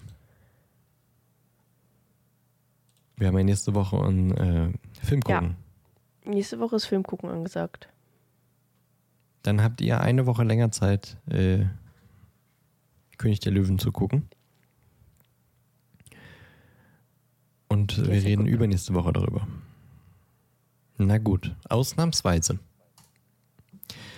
Wir haben ja nächste Woche einen äh, Film Ja. gucken. Nächste Woche ist Film gucken angesagt. Dann habt ihr eine Woche länger Zeit, äh, König der Löwen zu gucken. Und Ja, wir reden gut. übernächste Woche darüber. Na gut, ausnahmsweise.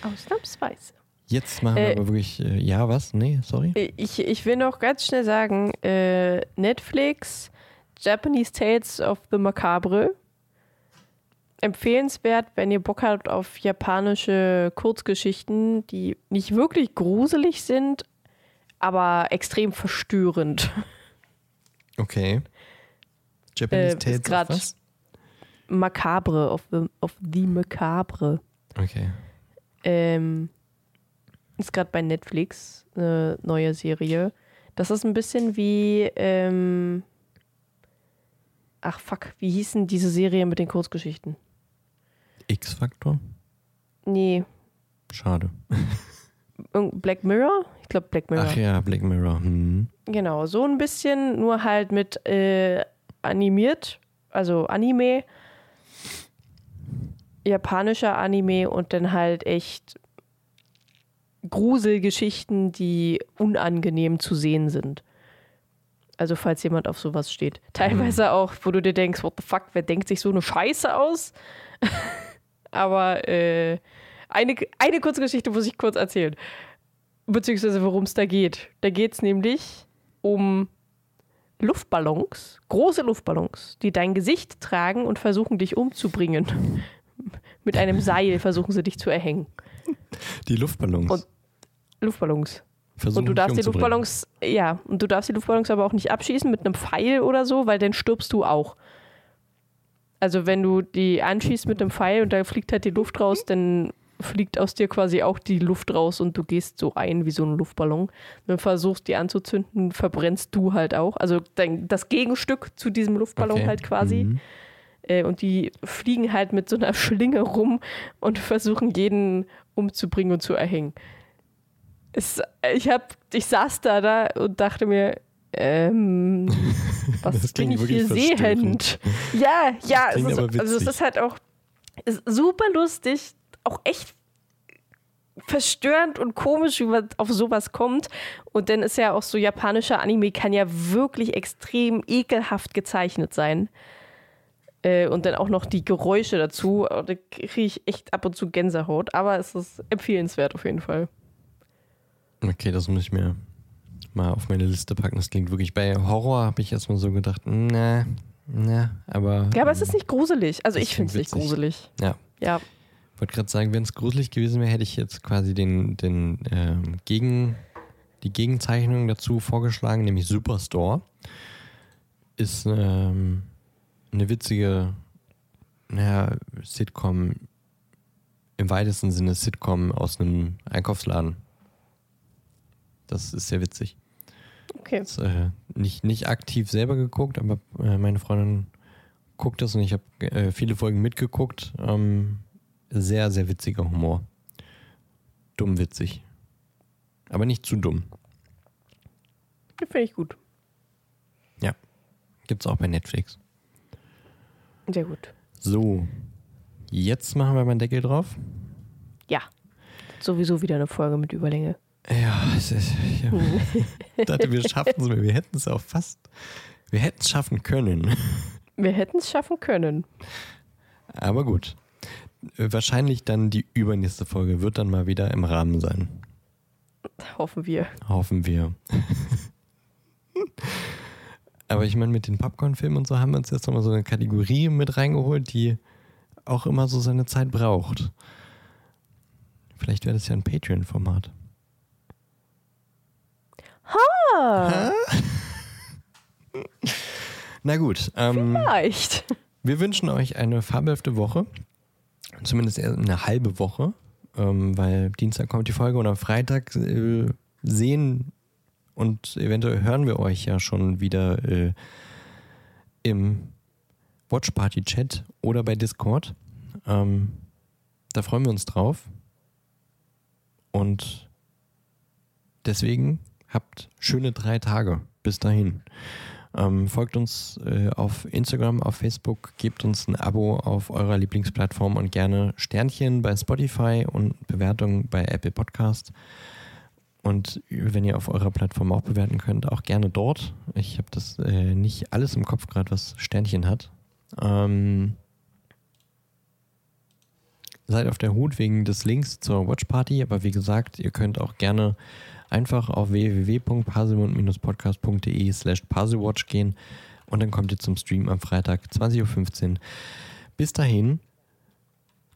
Ausnahmsweise. Jetzt machen wir Äh, aber wirklich, äh, ja, was? Nee, sorry. Ich, ich will noch ganz schnell sagen, äh, Netflix, Japanese Tales of the Macabre. Empfehlenswert, wenn ihr Bock habt auf japanische Kurzgeschichten, die nicht wirklich gruselig sind, aber extrem verstörend. Okay. Japanese äh, Tales of was? Macabre, of the, of the Macabre. Okay. Ähm, ist gerade bei Netflix eine neue Serie. Das ist ein bisschen wie. Ähm, ach fuck, wie hießen diese Serie mit den Kurzgeschichten? X-Faktor? Nee, Schade. Black Mirror? Ich glaube Black Mirror. Ach ja, Black Mirror. Hm. Genau, so ein bisschen, nur halt mit äh, animiert, also Anime, japanischer Anime und dann halt echt Gruselgeschichten, die unangenehm zu sehen sind. Also falls jemand auf sowas steht. Teilweise auch, wo du dir denkst, what the fuck, wer denkt sich so eine Scheiße aus? Aber äh, eine, eine kurze Geschichte muss ich kurz erzählen. Beziehungsweise worum es da geht. Da geht es nämlich um Luftballons, große Luftballons, die dein Gesicht tragen und versuchen dich umzubringen. Mit einem Seil versuchen sie dich zu erhängen. Die Luftballons. Und- Luftballons. Versuchen Und du darfst die. Luftballons, ja, und du darfst die Luftballons aber auch nicht abschießen mit einem Pfeil oder so, weil dann stirbst du auch. Also wenn du die anschießt mit einem Pfeil und da fliegt halt die Luft raus, dann fliegt aus dir quasi auch die Luft raus und du gehst so ein wie so ein Luftballon. Wenn du versuchst, die anzuzünden, verbrennst du halt auch. Also dein, das Gegenstück zu diesem Luftballon Okay. halt quasi. Mhm. Äh, und die fliegen halt mit so einer Schlinge rum und versuchen jeden umzubringen und zu erhängen. Es, ich, hab, ich saß da, da und dachte mir, ähm, was Das bin ich hier sehend? Ja, ja, es ist, also es ist halt auch ist super lustig, auch echt verstörend und komisch, wie man auf sowas kommt. Und dann ist ja auch so japanischer Anime kann ja wirklich extrem ekelhaft gezeichnet sein. Äh, und dann auch noch die Geräusche dazu. Oh, Da kriege ich echt ab und zu Gänsehaut. Aber es ist empfehlenswert auf jeden Fall. Okay, das muss ich mir mal auf meine Liste packen. Das klingt wirklich. Bei Horror habe ich erstmal so gedacht, na, na, aber. Ja, aber es ähm, ist nicht gruselig. Also ich finde es nicht gruselig. Ja. Ja, Ich wollte gerade sagen, wenn es gruselig gewesen wäre, hätte ich jetzt quasi den, den ähm, Gegen, die Gegenzeichnung dazu vorgeschlagen, nämlich Superstore. Ist ähm, eine witzige naja, Sitcom, im weitesten Sinne Sitcom aus einem Einkaufsladen. Das ist sehr witzig. okay. Das, äh, nicht, nicht aktiv selber geguckt, aber äh, meine Freundin guckt das und ich habe äh, viele Folgen mitgeguckt. Ähm, sehr, sehr witziger Humor. Dumm witzig. Aber nicht zu dumm. Finde ich gut. Gibt's auch bei Netflix. Sehr gut. So, jetzt machen wir mal einen Deckel drauf. Ja. Sowieso wieder eine Folge mit Überlänge. Ja, es ist, ich dachte, wir schaffen es, wir hätten es auch fast, wir hätten es schaffen können. Wir hätten es schaffen können. Aber gut. Wahrscheinlich dann die übernächste Folge wird dann mal wieder im Rahmen sein. Hoffen wir. Hoffen wir. Aber ich meine, mit den Popcorn-Filmen und so haben wir uns jetzt nochmal so eine Kategorie mit reingeholt, die auch immer so seine Zeit braucht. Vielleicht wäre das ja ein Patreon-Format. Ah, Na gut, ähm, vielleicht. wir wünschen euch eine fabelhafte Woche. Zumindest eine halbe Woche, ähm, weil Dienstag kommt die Folge und am Freitag äh, sehen und eventuell hören wir euch ja schon wieder äh, im Watch Party Chat oder bei Discord. Ähm, da freuen wir uns drauf. Und deswegen habt schöne drei Tage. Bis dahin. Ähm, folgt uns äh, auf Instagram, auf Facebook, gebt uns ein Abo auf eurer Lieblingsplattform und gerne Sternchen bei Spotify und Bewertungen bei Apple Podcast. Und wenn ihr auf eurer Plattform auch bewerten könnt, auch gerne dort. Ich habe das äh, nicht alles im Kopf gerade, was Sternchen hat. Ähm, seid auf der Hut wegen des Links zur Watch Party, aber wie gesagt, ihr könnt auch gerne einfach auf www.parsimund-podcast.de slash parselwatch gehen und dann kommt ihr zum Stream am Freitag 20.15 Uhr. Bis dahin,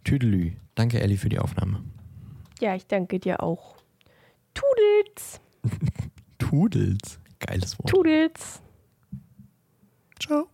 Tüdelü. Danke, Elli, für die Aufnahme. Ja, ich danke dir auch. Tudels. Tudels. Geiles Wort. Tudels. Ciao.